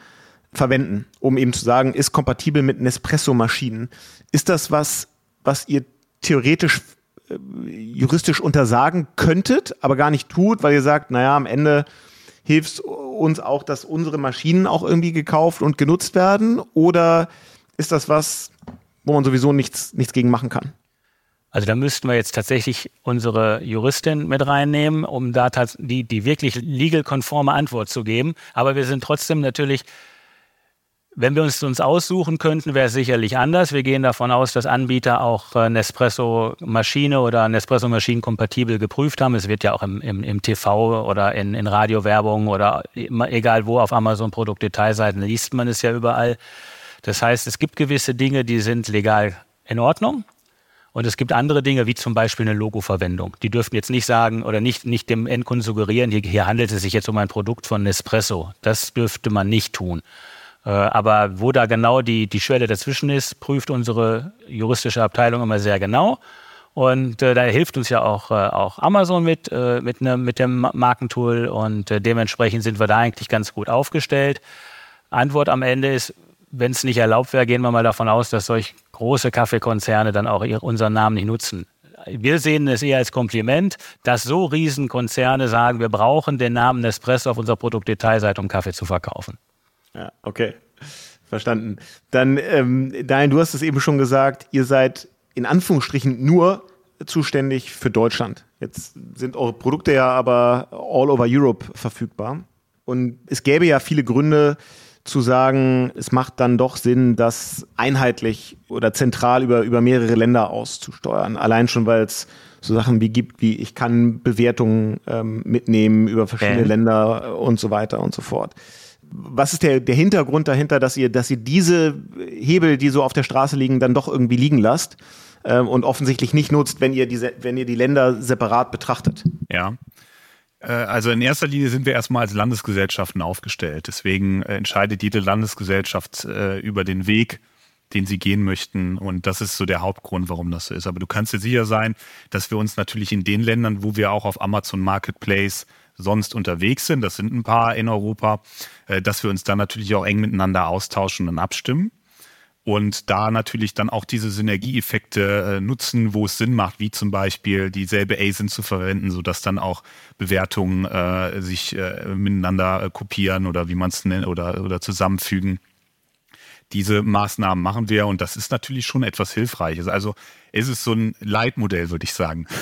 verwenden, um eben zu sagen, ist kompatibel mit Nespresso-Maschinen. Ist das was, was ihr theoretisch äh, juristisch untersagen könntet, aber gar nicht tut, weil ihr sagt, naja, am Ende hilft uns auch, dass unsere Maschinen auch irgendwie gekauft und genutzt werden? Oder ist das was, wo man sowieso nichts, nichts gegen machen kann? Also da müssten wir jetzt tatsächlich unsere Juristin mit reinnehmen, um da die, die wirklich legal-konforme Antwort zu geben. Aber wir sind trotzdem natürlich wenn wir uns uns aussuchen könnten, wäre es sicherlich anders. Wir gehen davon aus, dass Anbieter auch äh, Nespresso-Maschine oder Nespresso-Maschinen kompatibel geprüft haben. Es wird ja auch im, im, im TV oder in, in Radiowerbung oder egal wo auf Amazon Produktdetailseiten liest man es ja überall. Das heißt, es gibt gewisse Dinge, die sind legal in Ordnung. Und es gibt andere Dinge, wie zum Beispiel eine Logoverwendung. Die dürften jetzt nicht sagen oder nicht, nicht dem Endkunden suggerieren, hier, hier handelt es sich jetzt um ein Produkt von Nespresso. Das dürfte man nicht tun. Äh, aber wo da genau die, die Schwelle dazwischen ist, prüft unsere juristische Abteilung immer sehr genau. Und äh, da hilft uns ja auch, äh, auch Amazon mit, äh, mit, ne, mit dem Markentool und äh, dementsprechend sind wir da eigentlich ganz gut aufgestellt. Antwort am Ende ist, wenn es nicht erlaubt wäre, gehen wir mal davon aus, dass solch große Kaffeekonzerne dann auch ihr, unseren Namen nicht nutzen. Wir sehen es eher als Kompliment, dass so Riesenkonzerne sagen, wir brauchen den Namen Nespresso auf unserer Produktdetailseite, um Kaffee zu verkaufen. Ja, okay. Verstanden. Dann, ähm, Daniel, du hast es eben schon gesagt, ihr seid in Anführungsstrichen nur zuständig für Deutschland. Jetzt sind eure Produkte ja aber all over Europe verfügbar. Und es gäbe ja viele Gründe zu sagen, es macht dann doch Sinn, das einheitlich oder zentral über, über mehrere Länder auszusteuern. Allein schon, weil es so Sachen wie gibt, wie ich kann Bewertungen ähm, mitnehmen über verschiedene okay. Länder und so weiter und so fort. Was ist der, der Hintergrund dahinter, dass ihr, dass ihr diese Hebel, die so auf der Straße liegen, dann doch irgendwie liegen lasst ähm, und offensichtlich nicht nutzt, wenn ihr diese, wenn ihr die Länder separat betrachtet? Ja. Äh, also in erster Linie sind wir erstmal als Landesgesellschaften aufgestellt. Deswegen äh, entscheidet jede Landesgesellschaft äh, über den Weg, den sie gehen möchten. Und das ist so der Hauptgrund, warum das so ist. Aber du kannst dir sicher sein, dass wir uns natürlich in den Ländern, wo wir auch auf Amazon Marketplace sonst unterwegs sind, das sind ein paar in Europa, dass wir uns dann natürlich auch eng miteinander austauschen und abstimmen und da natürlich dann auch diese Synergieeffekte äh, nutzen, wo es Sinn macht, wie zum Beispiel dieselbe ASIN zu verwenden, sodass dann auch Bewertungen äh, sich äh, miteinander äh, kopieren oder wie man es nennt oder, oder zusammenfügen. Diese Maßnahmen machen wir und das ist natürlich schon etwas Hilfreiches. Also ist es so ein Leitmodell, würde ich sagen. *laughs*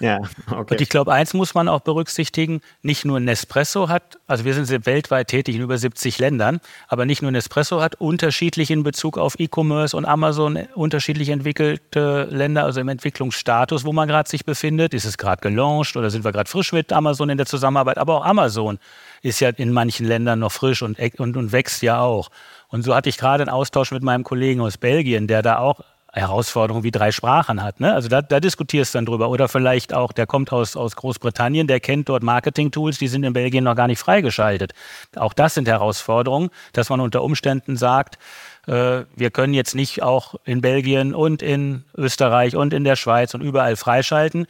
Ja, okay. Und ich glaube, eins muss man auch berücksichtigen, nicht nur Nespresso hat, also wir sind weltweit tätig in über 70 Ländern, aber nicht nur Nespresso hat unterschiedlich in Bezug auf E-Commerce und Amazon unterschiedlich entwickelte Länder, also im Entwicklungsstatus, wo man gerade sich befindet. Ist es gerade gelauncht oder sind wir gerade frisch mit Amazon in der Zusammenarbeit? Aber auch Amazon ist ja in manchen Ländern noch frisch und, und, und wächst ja auch. Und so hatte ich gerade einen Austausch mit meinem Kollegen aus Belgien, der da auch Herausforderungen wie drei Sprachen hat. Ne? Also da, da diskutierst du dann drüber. Oder vielleicht auch, der kommt aus, aus Großbritannien, der kennt dort Marketing-Tools, die sind in Belgien noch gar nicht freigeschaltet. Auch das sind Herausforderungen, dass man unter Umständen sagt, äh, wir können jetzt nicht auch in Belgien und in Österreich und in der Schweiz und überall freischalten.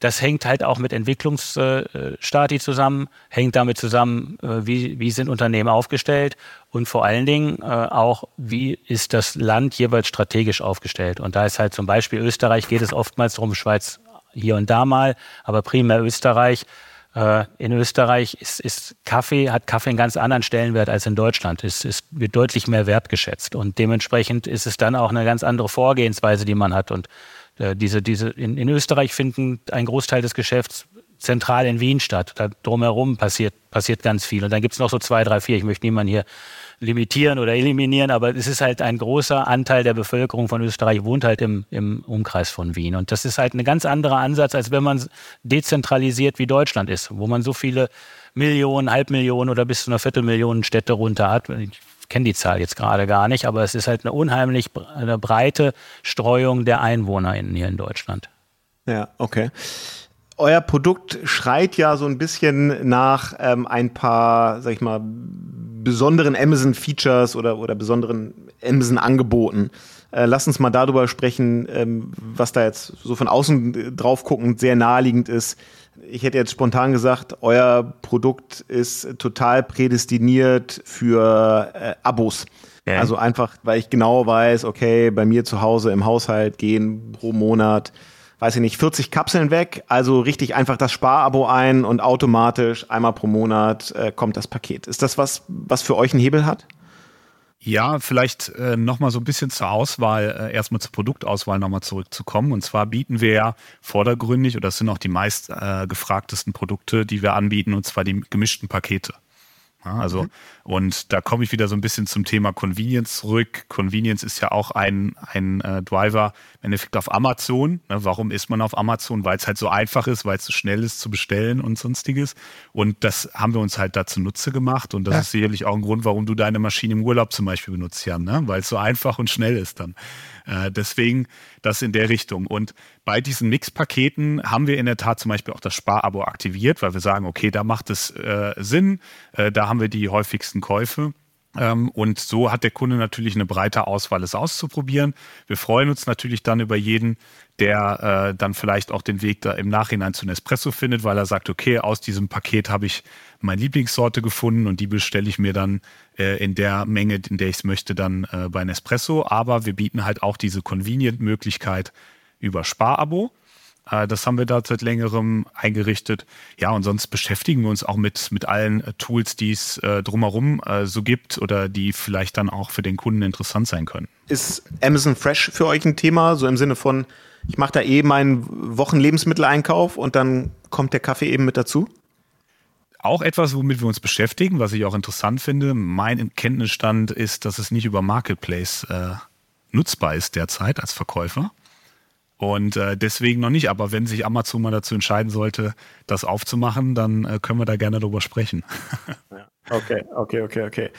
Das hängt halt auch mit Entwicklungsstati zusammen, hängt damit zusammen, äh, wie, wie sind Unternehmen aufgestellt und vor allen Dingen äh, auch, wie ist das Land jeweils strategisch aufgestellt. Und da ist halt zum Beispiel Österreich, geht es oftmals darum, Schweiz hier und da mal, aber primär Österreich. Äh, in Österreich ist, ist Kaffee, hat Kaffee einen ganz anderen Stellenwert als in Deutschland. Es, es wird deutlich mehr wertgeschätzt. Und dementsprechend ist es dann auch eine ganz andere Vorgehensweise, die man hat. Und äh, diese, diese, in, in Österreich finden ein Großteil des Geschäfts zentral in Wien statt. Da drumherum passiert, passiert ganz viel. Und dann gibt es noch so zwei, drei, vier, ich möchte niemanden hier limitieren oder eliminieren, aber es ist halt ein großer Anteil der Bevölkerung von Österreich wohnt halt im, im Umkreis von Wien. Und das ist halt ein ganz anderer Ansatz, als wenn man dezentralisiert wie Deutschland ist, wo man so viele Millionen, Halbmillionen oder bis zu einer Viertelmillion Städte runter hat. Ich kenne die Zahl jetzt gerade gar nicht, aber es ist halt eine unheimlich eine breite Streuung der EinwohnerInnen hier in Deutschland. Ja, okay. Euer Produkt schreit ja so ein bisschen nach ähm, ein paar, sag ich mal, besonderen Amazon-Features oder, oder besonderen Amazon-Angeboten. Äh, lass uns mal darüber sprechen, ähm, was da jetzt so von außen drauf guckend sehr naheliegend ist ich hätte jetzt spontan gesagt, euer Produkt ist total prädestiniert für äh, Abos. Ja. Also einfach, weil ich genau weiß, okay, bei mir zu Hause im Haushalt gehen pro Monat, weiß ich nicht, 40 Kapseln weg. Also richtig einfach das Sparabo ein und automatisch einmal pro Monat äh, kommt das Paket. Ist das was, was für euch einen Hebel hat? Ja, vielleicht äh, nochmal so ein bisschen zur Auswahl, äh, erstmal zur Produktauswahl nochmal zurückzukommen. Und zwar bieten wir ja vordergründig, oder das sind auch die meist äh, gefragtesten Produkte, die wir anbieten, und zwar die gemischten Pakete. Ja, also, mhm. und da komme ich wieder so ein bisschen zum Thema Convenience zurück. Convenience ist ja auch ein, ein äh, Driver Endeffekt auf Amazon. Ne, warum ist man auf Amazon? Weil es halt so einfach ist, weil es so schnell ist zu bestellen und sonstiges. Und das haben wir uns halt dazu Nutze gemacht. Und das ja. ist sicherlich auch ein Grund, warum du deine Maschine im Urlaub zum Beispiel benutzt, Jan, ne? weil es so einfach und schnell ist dann. Äh, deswegen das in der Richtung. Und bei diesen Mix-Paketen haben wir in der Tat zum Beispiel auch das Sparabo aktiviert, weil wir sagen, okay, da macht es äh, Sinn, äh, da haben wir die häufigsten Käufe. Ähm, und so hat der Kunde natürlich eine breite Auswahl, es auszuprobieren. Wir freuen uns natürlich dann über jeden, der äh, dann vielleicht auch den Weg da im Nachhinein zu Nespresso findet, weil er sagt, okay, aus diesem Paket habe ich meine Lieblingssorte gefunden und die bestelle ich mir dann äh, in der Menge, in der ich es möchte, dann äh, bei Nespresso. Aber wir bieten halt auch diese Convenient-Möglichkeit über Sparabo. Äh, das haben wir da seit längerem eingerichtet. Ja, und sonst beschäftigen wir uns auch mit, mit allen äh, Tools, die es äh, drumherum äh, so gibt oder die vielleicht dann auch für den Kunden interessant sein können. Ist Amazon Fresh für euch ein Thema, so im Sinne von, ich mache da eben meinen Wochenlebensmitteleinkauf und dann kommt der Kaffee eben mit dazu? Auch etwas, womit wir uns beschäftigen, was ich auch interessant finde. Mein Kenntnisstand ist, dass es nicht über Marketplace äh, nutzbar ist derzeit als Verkäufer. Und äh, deswegen noch nicht. Aber wenn sich Amazon mal dazu entscheiden sollte, das aufzumachen, dann äh, können wir da gerne drüber sprechen. *laughs* okay, okay, okay, okay.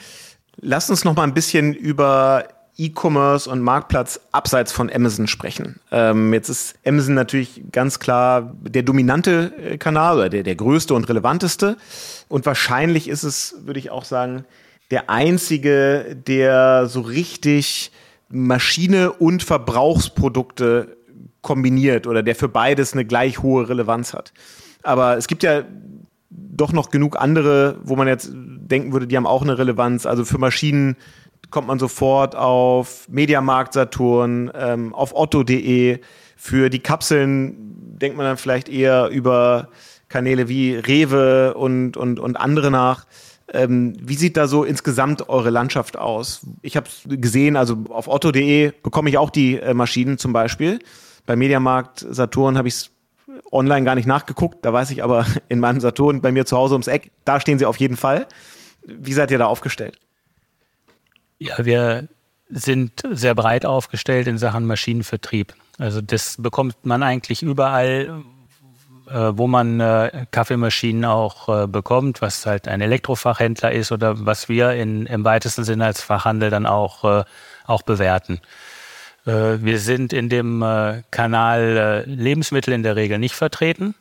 Lass uns noch mal ein bisschen über E-Commerce und Marktplatz abseits von Amazon sprechen. Ähm, jetzt ist Amazon natürlich ganz klar der dominante äh, Kanal oder der, der größte und relevanteste. Und wahrscheinlich ist es, würde ich auch sagen, der einzige, der so richtig Maschine und Verbrauchsprodukte kombiniert oder der für beides eine gleich hohe Relevanz hat. Aber es gibt ja doch noch genug andere, wo man jetzt denken würde, die haben auch eine Relevanz. Also für Maschinen kommt man sofort auf Mediamarkt Saturn, ähm, auf otto.de. Für die Kapseln denkt man dann vielleicht eher über Kanäle wie Rewe und, und, und andere nach. Ähm, wie sieht da so insgesamt eure Landschaft aus? Ich habe gesehen, also auf otto.de bekomme ich auch die äh, Maschinen zum Beispiel. Bei Mediamarkt Saturn habe ich es online gar nicht nachgeguckt. Da weiß ich aber *laughs* in meinem Saturn bei mir zu Hause ums Eck, da stehen sie auf jeden Fall. Wie seid ihr da aufgestellt? Ja, wir sind sehr breit aufgestellt in Sachen Maschinenvertrieb. Also das bekommt man eigentlich überall, äh, wo man äh, Kaffeemaschinen auch äh, bekommt, was halt ein Elektrofachhändler ist oder was wir in, im weitesten Sinne als Fachhandel dann auch, auch bewerten. Äh, wir sind in dem äh, Kanal äh, Lebensmittel in der Regel nicht vertreten,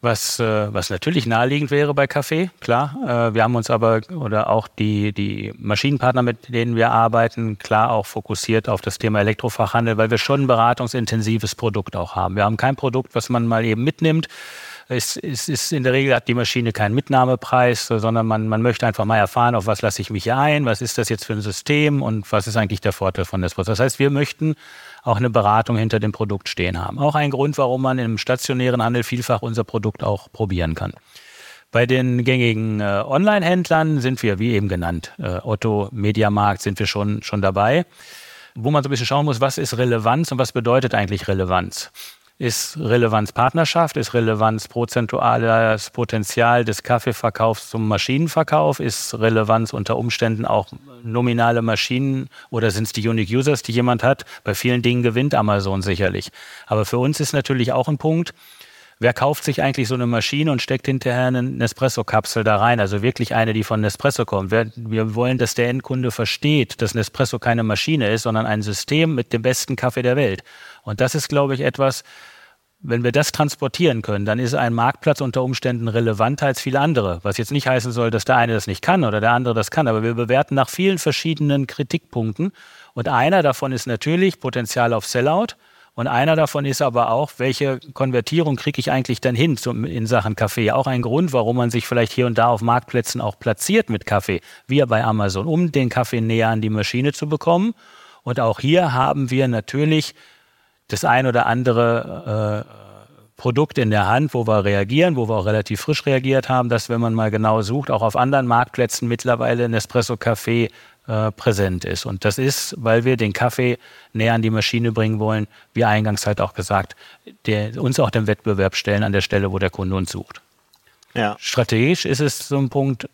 was, was natürlich naheliegend wäre bei Kaffee, klar. Wir haben uns aber oder auch die, die Maschinenpartner, mit denen wir arbeiten, klar auch fokussiert auf das Thema Elektrofachhandel, weil wir schon ein beratungsintensives Produkt auch haben. Wir haben kein Produkt, was man mal eben mitnimmt, es, es ist in der Regel hat die Maschine keinen Mitnahmepreis, sondern man, man möchte einfach mal erfahren, auf was lasse ich mich ein, was ist das jetzt für ein System und was ist eigentlich der Vorteil von Nespresso. Das heißt, wir möchten auch eine Beratung hinter dem Produkt stehen haben. Auch ein Grund, warum man im stationären Handel vielfach unser Produkt auch probieren kann. Bei den gängigen äh, Online-Händlern sind wir, wie eben genannt, äh, Otto, Mediamarkt sind wir schon, schon dabei, wo man so ein bisschen schauen muss, was ist Relevanz und was bedeutet eigentlich Relevanz. Ist Relevanz Partnerschaft? Ist Relevanz prozentuales Potenzial des Kaffeeverkaufs zum Maschinenverkauf? Ist Relevanz unter Umständen auch nominale Maschinen oder sind es die Unique Users, die jemand hat? Bei vielen Dingen gewinnt Amazon sicherlich. Aber für uns ist natürlich auch ein Punkt, wer kauft sich eigentlich so eine Maschine und steckt hinterher eine Nespresso-Kapsel da rein? Also wirklich eine, die von Nespresso kommt. Wir wollen, dass der Endkunde versteht, dass Nespresso keine Maschine ist, sondern ein System mit dem besten Kaffee der Welt. Und das ist, glaube ich, etwas, wenn wir das transportieren können, dann ist ein Marktplatz unter Umständen relevanter als viele andere. Was jetzt nicht heißen soll, dass der eine das nicht kann oder der andere das kann, aber wir bewerten nach vielen verschiedenen Kritikpunkten. Und einer davon ist natürlich Potenzial auf Sellout. Und einer davon ist aber auch, welche Konvertierung kriege ich eigentlich dann hin zum, in Sachen Kaffee? Auch ein Grund, warum man sich vielleicht hier und da auf Marktplätzen auch platziert mit Kaffee, wie bei Amazon, um den Kaffee näher an die Maschine zu bekommen. Und auch hier haben wir natürlich das ein oder andere äh, Produkt in der Hand, wo wir reagieren, wo wir auch relativ frisch reagiert haben, dass wenn man mal genau sucht, auch auf anderen Marktplätzen mittlerweile Nespresso Café äh, präsent ist. Und das ist, weil wir den Kaffee näher an die Maschine bringen wollen, wie eingangs halt auch gesagt, der, uns auch den Wettbewerb stellen an der Stelle, wo der Kunde uns sucht. Ja. Strategisch ist es so ein Punkt,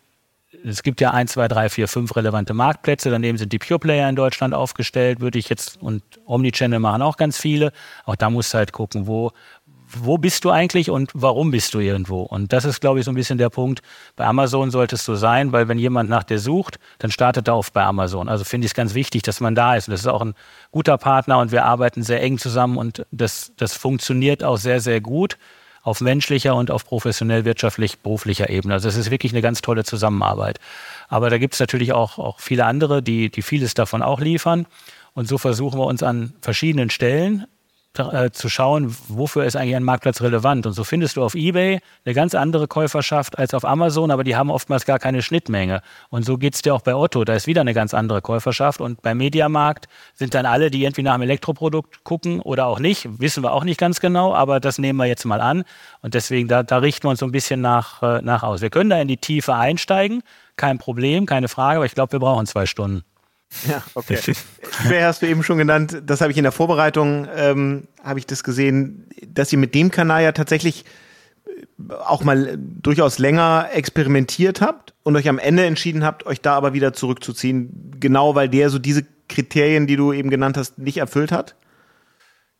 es gibt ja ein, zwei, drei, vier, fünf relevante Marktplätze. Daneben sind die Pure Player in Deutschland aufgestellt, würde ich jetzt, und Omnichannel machen auch ganz viele. Auch da musst du halt gucken, wo, wo bist du eigentlich und warum bist du irgendwo? Und das ist, glaube ich, so ein bisschen der Punkt. Bei Amazon sollte es so sein, weil wenn jemand nach dir sucht, dann startet er auf bei Amazon. Also finde ich es ganz wichtig, dass man da ist. Und das ist auch ein guter Partner und wir arbeiten sehr eng zusammen und das, das funktioniert auch sehr, sehr gut auf menschlicher und auf professionell, wirtschaftlich, beruflicher Ebene. Also es ist wirklich eine ganz tolle Zusammenarbeit. Aber da gibt es natürlich auch, auch viele andere, die, die vieles davon auch liefern. Und so versuchen wir uns an verschiedenen Stellen äh, zu schauen, wofür ist eigentlich ein Marktplatz relevant. Und so findest du auf eBay eine ganz andere Käuferschaft als auf Amazon, aber die haben oftmals gar keine Schnittmenge. Und so geht es dir auch bei Otto, da ist wieder eine ganz andere Käuferschaft. Und beim Mediamarkt sind dann alle, die irgendwie nach einem Elektroprodukt gucken oder auch nicht, wissen wir auch nicht ganz genau, aber das nehmen wir jetzt mal an. Und deswegen, da, da richten wir uns so ein bisschen nach, äh, nach aus. Wir können da in die Tiefe einsteigen, kein Problem, keine Frage, aber ich glaube, wir brauchen zwei Stunden. Ja, okay. *laughs* Wer hast du eben schon genannt, das habe ich in der Vorbereitung, ähm, habe ich das gesehen, dass ihr mit dem Kanal ja tatsächlich äh, auch mal durchaus länger experimentiert habt und euch am Ende entschieden habt, euch da aber wieder zurückzuziehen, genau weil der so diese Kriterien, die du eben genannt hast, nicht erfüllt hat?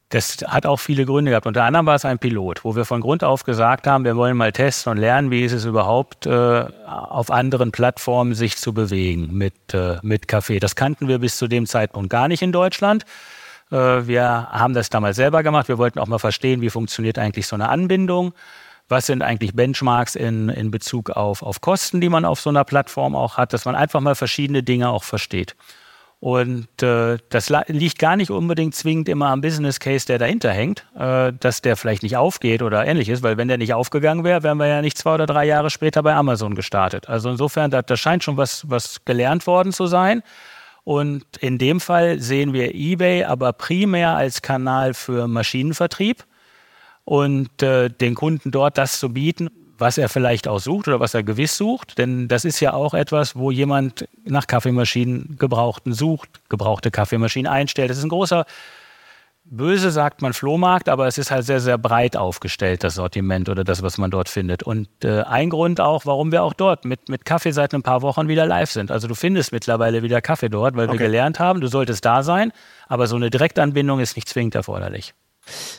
Das hat auch viele Gründe gehabt. Unter anderem war es ein Pilot, wo wir von Grund auf gesagt haben, wir wollen mal testen und lernen, wie ist es überhaupt, äh, auf anderen Plattformen sich zu bewegen mit, äh, mit Kaffee. Das kannten wir bis zu dem Zeitpunkt gar nicht in Deutschland. Äh, wir haben das damals selber gemacht. Wir wollten auch mal verstehen, wie funktioniert eigentlich so eine Anbindung. Was sind eigentlich Benchmarks in, in Bezug auf, auf Kosten, die man auf so einer Plattform auch hat, dass man einfach mal verschiedene Dinge auch versteht. Und äh, das liegt gar nicht unbedingt zwingend immer am Business Case, der dahinter hängt, äh, dass der vielleicht nicht aufgeht oder ähnliches, weil wenn der nicht aufgegangen wäre, wären wir ja nicht zwei oder drei Jahre später bei Amazon gestartet. Also insofern, da, da scheint schon was, was gelernt worden zu sein. Und in dem Fall sehen wir eBay aber primär als Kanal für Maschinenvertrieb und äh, den Kunden dort das zu bieten, was er vielleicht auch sucht oder was er gewiss sucht. Denn das ist ja auch etwas, wo jemand nach Kaffeemaschinen gebrauchten sucht, gebrauchte Kaffeemaschinen einstellt. Das ist ein großer, böse sagt man Flohmarkt, aber es ist halt sehr, sehr breit aufgestellt, das Sortiment oder das, was man dort findet. Und äh, ein Grund auch, warum wir auch dort mit, mit Kaffee seit ein paar Wochen wieder live sind. Also du findest mittlerweile wieder Kaffee dort, weil okay. wir gelernt haben, du solltest da sein, aber so eine Direktanbindung ist nicht zwingend erforderlich.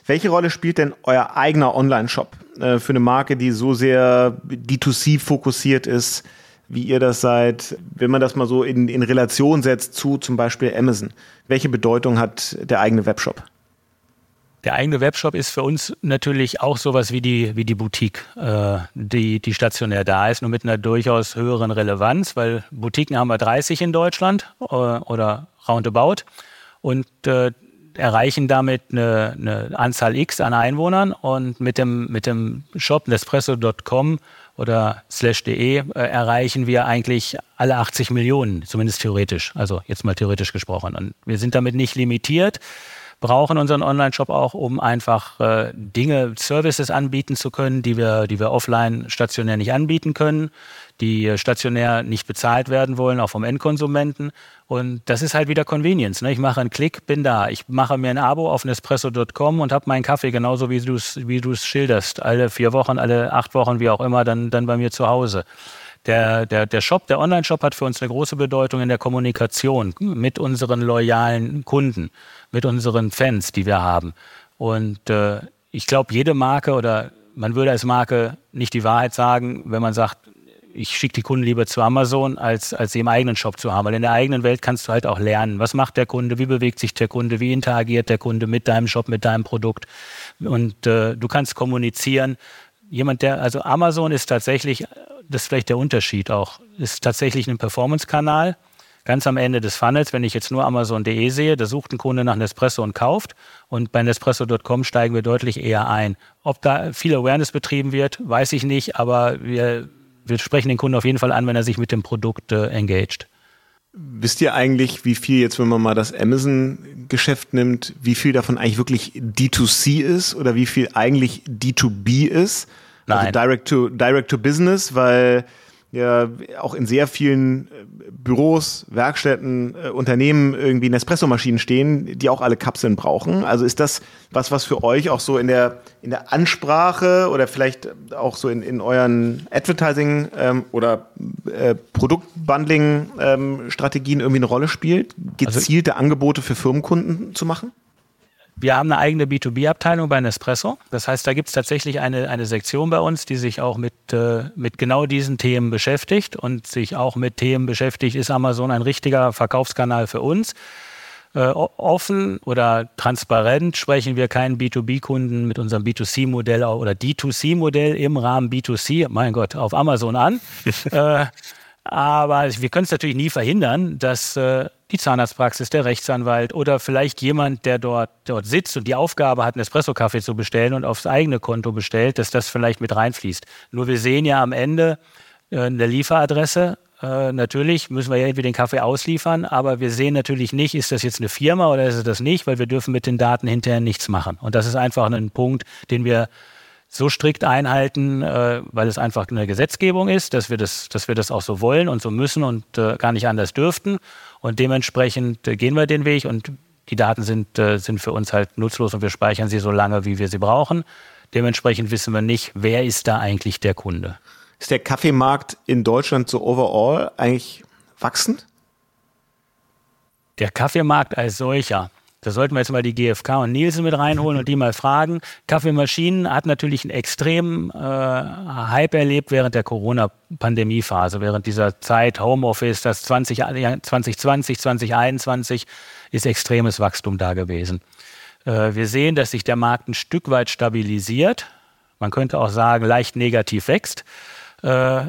Welche Rolle spielt denn euer eigener Online-Shop äh, für eine Marke, die so sehr D2C fokussiert ist, wie ihr das seid, wenn man das mal so in, in Relation setzt zu zum Beispiel Amazon? Welche Bedeutung hat der eigene Webshop? Der eigene Webshop ist für uns natürlich auch sowas wie die, wie die Boutique, äh, die, die stationär da ist, nur mit einer durchaus höheren Relevanz, weil Boutiquen haben wir 30 in Deutschland äh, oder roundabout. Und äh, erreichen damit eine, eine, Anzahl X an Einwohnern und mit dem, mit dem Shop Nespresso.com oder slash.de äh, erreichen wir eigentlich alle 80 Millionen, zumindest theoretisch. Also jetzt mal theoretisch gesprochen. Und wir sind damit nicht limitiert brauchen unseren Online-Shop auch, um einfach äh, Dinge, Services anbieten zu können, die wir, die wir offline stationär nicht anbieten können, die stationär nicht bezahlt werden wollen, auch vom Endkonsumenten. Und das ist halt wieder Convenience. Ne? Ich mache einen Klick, bin da. Ich mache mir ein Abo auf Nespresso.com und habe meinen Kaffee genauso, wie du es wie schilderst. Alle vier Wochen, alle acht Wochen, wie auch immer, dann, dann bei mir zu Hause. Der, der, der Shop, der Online-Shop hat für uns eine große Bedeutung in der Kommunikation mit unseren loyalen Kunden, mit unseren Fans, die wir haben. Und äh, ich glaube, jede Marke oder man würde als Marke nicht die Wahrheit sagen, wenn man sagt, ich schicke die Kunden lieber zu Amazon, als, als sie im eigenen Shop zu haben. Weil in der eigenen Welt kannst du halt auch lernen, was macht der Kunde, wie bewegt sich der Kunde, wie interagiert der Kunde mit deinem Shop, mit deinem Produkt. Und äh, du kannst kommunizieren. Jemand, der, also Amazon ist tatsächlich, das ist vielleicht der Unterschied auch, ist tatsächlich ein Performance-Kanal. Ganz am Ende des Funnels, wenn ich jetzt nur Amazon.de sehe, da sucht ein Kunde nach Nespresso und kauft. Und bei Nespresso.com steigen wir deutlich eher ein. Ob da viel Awareness betrieben wird, weiß ich nicht, aber wir wir sprechen den Kunden auf jeden Fall an, wenn er sich mit dem Produkt äh, engaged. Wisst ihr eigentlich, wie viel jetzt, wenn man mal das Amazon-Geschäft nimmt, wie viel davon eigentlich wirklich D2C ist oder wie viel eigentlich D2B ist? Also Nein. Also Direct to, Direct to Business, weil ja auch in sehr vielen äh, Büros, Werkstätten, äh, Unternehmen irgendwie Nespresso-Maschinen stehen, die auch alle Kapseln brauchen. Also ist das was, was für euch auch so in der, in der Ansprache oder vielleicht auch so in, in euren Advertising ähm, oder äh, Produktbundling-Strategien ähm, irgendwie eine Rolle spielt, also gezielte also, Angebote für Firmenkunden zu machen? Wir haben eine eigene B2B-Abteilung bei Nespresso. Das heißt, da gibt es tatsächlich eine, eine Sektion bei uns, die sich auch mit, äh, mit genau diesen Themen beschäftigt und sich auch mit Themen beschäftigt, ist Amazon ein richtiger Verkaufskanal für uns. Äh, offen oder transparent sprechen wir keinen B2B-Kunden mit unserem B2C-Modell oder D2C-Modell im Rahmen B2C, mein Gott, auf Amazon an. *laughs* äh, aber wir können es natürlich nie verhindern, dass äh, die Zahnarztpraxis, der Rechtsanwalt oder vielleicht jemand, der dort, dort sitzt und die Aufgabe hat, einen Espresso-Kaffee zu bestellen und aufs eigene Konto bestellt, dass das vielleicht mit reinfließt. Nur wir sehen ja am Ende äh, eine Lieferadresse. Äh, natürlich müssen wir ja irgendwie den Kaffee ausliefern, aber wir sehen natürlich nicht, ist das jetzt eine Firma oder ist es das nicht, weil wir dürfen mit den Daten hinterher nichts machen. Und das ist einfach ein Punkt, den wir so strikt einhalten, äh, weil es einfach eine Gesetzgebung ist, dass wir das, dass wir das auch so wollen und so müssen und äh, gar nicht anders dürften. Und dementsprechend äh, gehen wir den Weg und die Daten sind, äh, sind für uns halt nutzlos und wir speichern sie so lange, wie wir sie brauchen. Dementsprechend wissen wir nicht, wer ist da eigentlich der Kunde. Ist der Kaffeemarkt in Deutschland so overall eigentlich wachsend? Der Kaffeemarkt als solcher da sollten wir jetzt mal die GfK und Nielsen mit reinholen und die mal fragen. Kaffeemaschinen hat natürlich einen extremen äh, Hype erlebt während der Corona-Pandemiephase, während dieser Zeit Homeoffice, das 20, 2020, 2021 ist extremes Wachstum da gewesen. Äh, wir sehen, dass sich der Markt ein Stück weit stabilisiert. Man könnte auch sagen, leicht negativ wächst. Äh,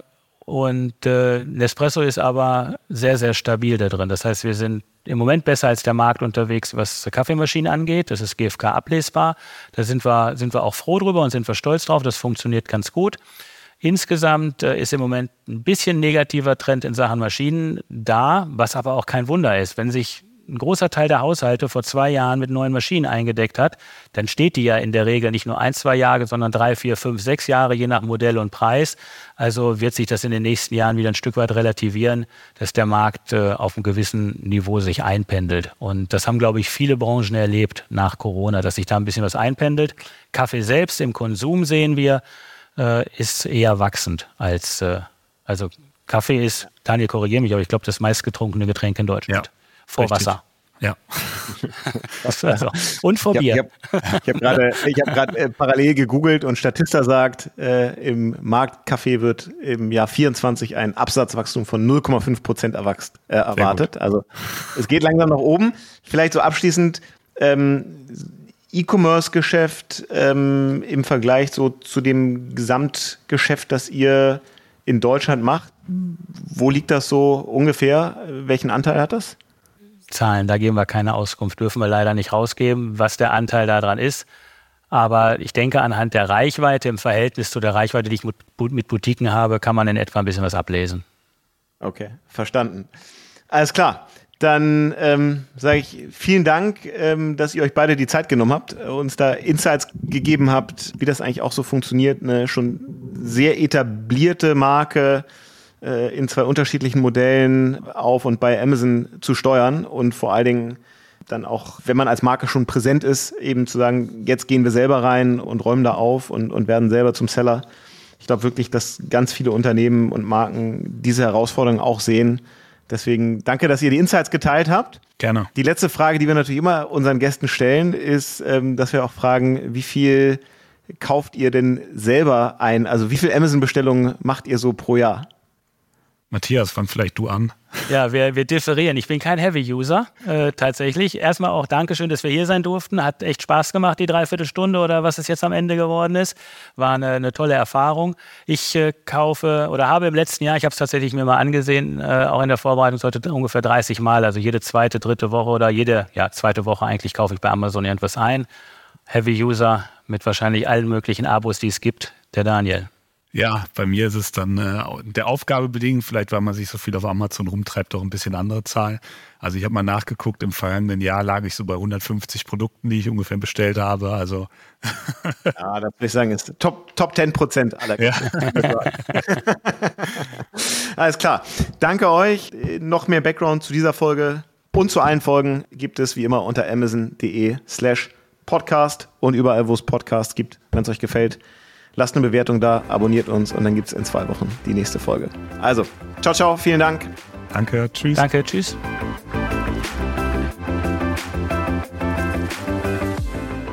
und äh, Nespresso ist aber sehr, sehr stabil da drin. Das heißt, wir sind im Moment besser als der Markt unterwegs, was Kaffeemaschinen angeht. Das ist GFK ablesbar. Da sind wir, sind wir auch froh drüber und sind wir stolz drauf. Das funktioniert ganz gut. Insgesamt äh, ist im Moment ein bisschen negativer Trend in Sachen Maschinen da, was aber auch kein Wunder ist. Wenn sich ein großer Teil der Haushalte vor zwei Jahren mit neuen Maschinen eingedeckt hat, dann steht die ja in der Regel nicht nur ein, zwei Jahre, sondern drei, vier, fünf, sechs Jahre, je nach Modell und Preis. Also wird sich das in den nächsten Jahren wieder ein Stück weit relativieren, dass der Markt äh, auf einem gewissen Niveau sich einpendelt. Und das haben, glaube ich, viele Branchen erlebt nach Corona, dass sich da ein bisschen was einpendelt. Kaffee selbst im Konsum sehen wir, äh, ist eher wachsend als, äh, also Kaffee ist, Daniel, korrigiere mich, aber ich glaube, das meistgetrunkene Getränk in Deutschland. Ja vor Richtig. Wasser. Ja. *laughs* also, und vor Bier. Ich habe hab gerade hab äh, parallel gegoogelt und Statista sagt, äh, im Marktcafé wird im Jahr 24 ein Absatzwachstum von 0,5 Prozent äh, erwartet. Also es geht langsam nach oben. Vielleicht so abschließend ähm, E-Commerce-Geschäft ähm, im Vergleich so zu dem Gesamtgeschäft, das ihr in Deutschland macht. Wo liegt das so ungefähr? Welchen Anteil hat das? Zahlen, da geben wir keine Auskunft, dürfen wir leider nicht rausgeben, was der Anteil daran ist. Aber ich denke, anhand der Reichweite im Verhältnis zu der Reichweite, die ich mit Boutiquen habe, kann man in etwa ein bisschen was ablesen. Okay, verstanden. Alles klar. Dann ähm, sage ich vielen Dank, ähm, dass ihr euch beide die Zeit genommen habt, uns da Insights gegeben habt, wie das eigentlich auch so funktioniert. Eine schon sehr etablierte Marke, äh, in zwei unterschiedlichen Modellen auf und bei Amazon zu steuern und vor allen Dingen dann auch, wenn man als Marke schon präsent ist, eben zu sagen, jetzt gehen wir selber rein und räumen da auf und, und werden selber zum Seller. Ich glaube wirklich, dass ganz viele Unternehmen und Marken diese Herausforderung auch sehen. Deswegen danke, dass ihr die Insights geteilt habt. Gerne. Die letzte Frage, die wir natürlich immer unseren Gästen stellen, ist, ähm, dass wir auch fragen, wie viel kauft ihr denn selber ein? Also wie viel Amazon-Bestellungen macht ihr so pro Jahr? Matthias, fang vielleicht du an. Ja, wir, wir differieren. Ich bin kein Heavy-User, äh, tatsächlich. Erstmal auch Dankeschön, dass wir hier sein durften. Hat echt Spaß gemacht, die Dreiviertelstunde oder was es jetzt am Ende geworden ist. War eine, eine tolle Erfahrung. Ich äh, kaufe oder habe im letzten Jahr, ich habe es tatsächlich mir mal angesehen, äh, auch in der Vorbereitung sollte ungefähr 30 Mal, also jede zweite, dritte Woche oder jede ja, zweite Woche eigentlich kaufe ich bei Amazon irgendwas ein. Heavy-User mit wahrscheinlich allen möglichen Abos, die es gibt. Der Daniel. Ja, bei mir ist es dann äh, der Aufgabe bedingt, vielleicht weil man sich so viel auf Amazon rumtreibt, auch ein bisschen andere Zahl. Also ich habe mal nachgeguckt, im vergangenen Jahr lag ich so bei 150 Produkten, die ich ungefähr bestellt habe. Also ja, das würde ich sagen, ist Top, Top 10 Prozent aller. Ja. *laughs* Alles klar. Danke euch. Noch mehr Background zu dieser Folge und zu allen Folgen gibt es wie immer unter amazon.de slash podcast und überall, wo es Podcasts gibt, wenn es euch gefällt Lasst eine Bewertung da, abonniert uns und dann gibt es in zwei Wochen die nächste Folge. Also, ciao, ciao, vielen Dank. Danke, tschüss. Danke, tschüss.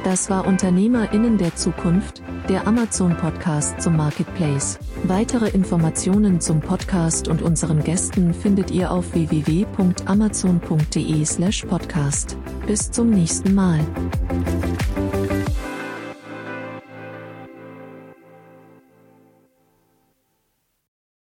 Das war Unternehmerinnen der Zukunft, der Amazon-Podcast zum Marketplace. Weitere Informationen zum Podcast und unseren Gästen findet ihr auf www.amazon.de/podcast. Bis zum nächsten Mal.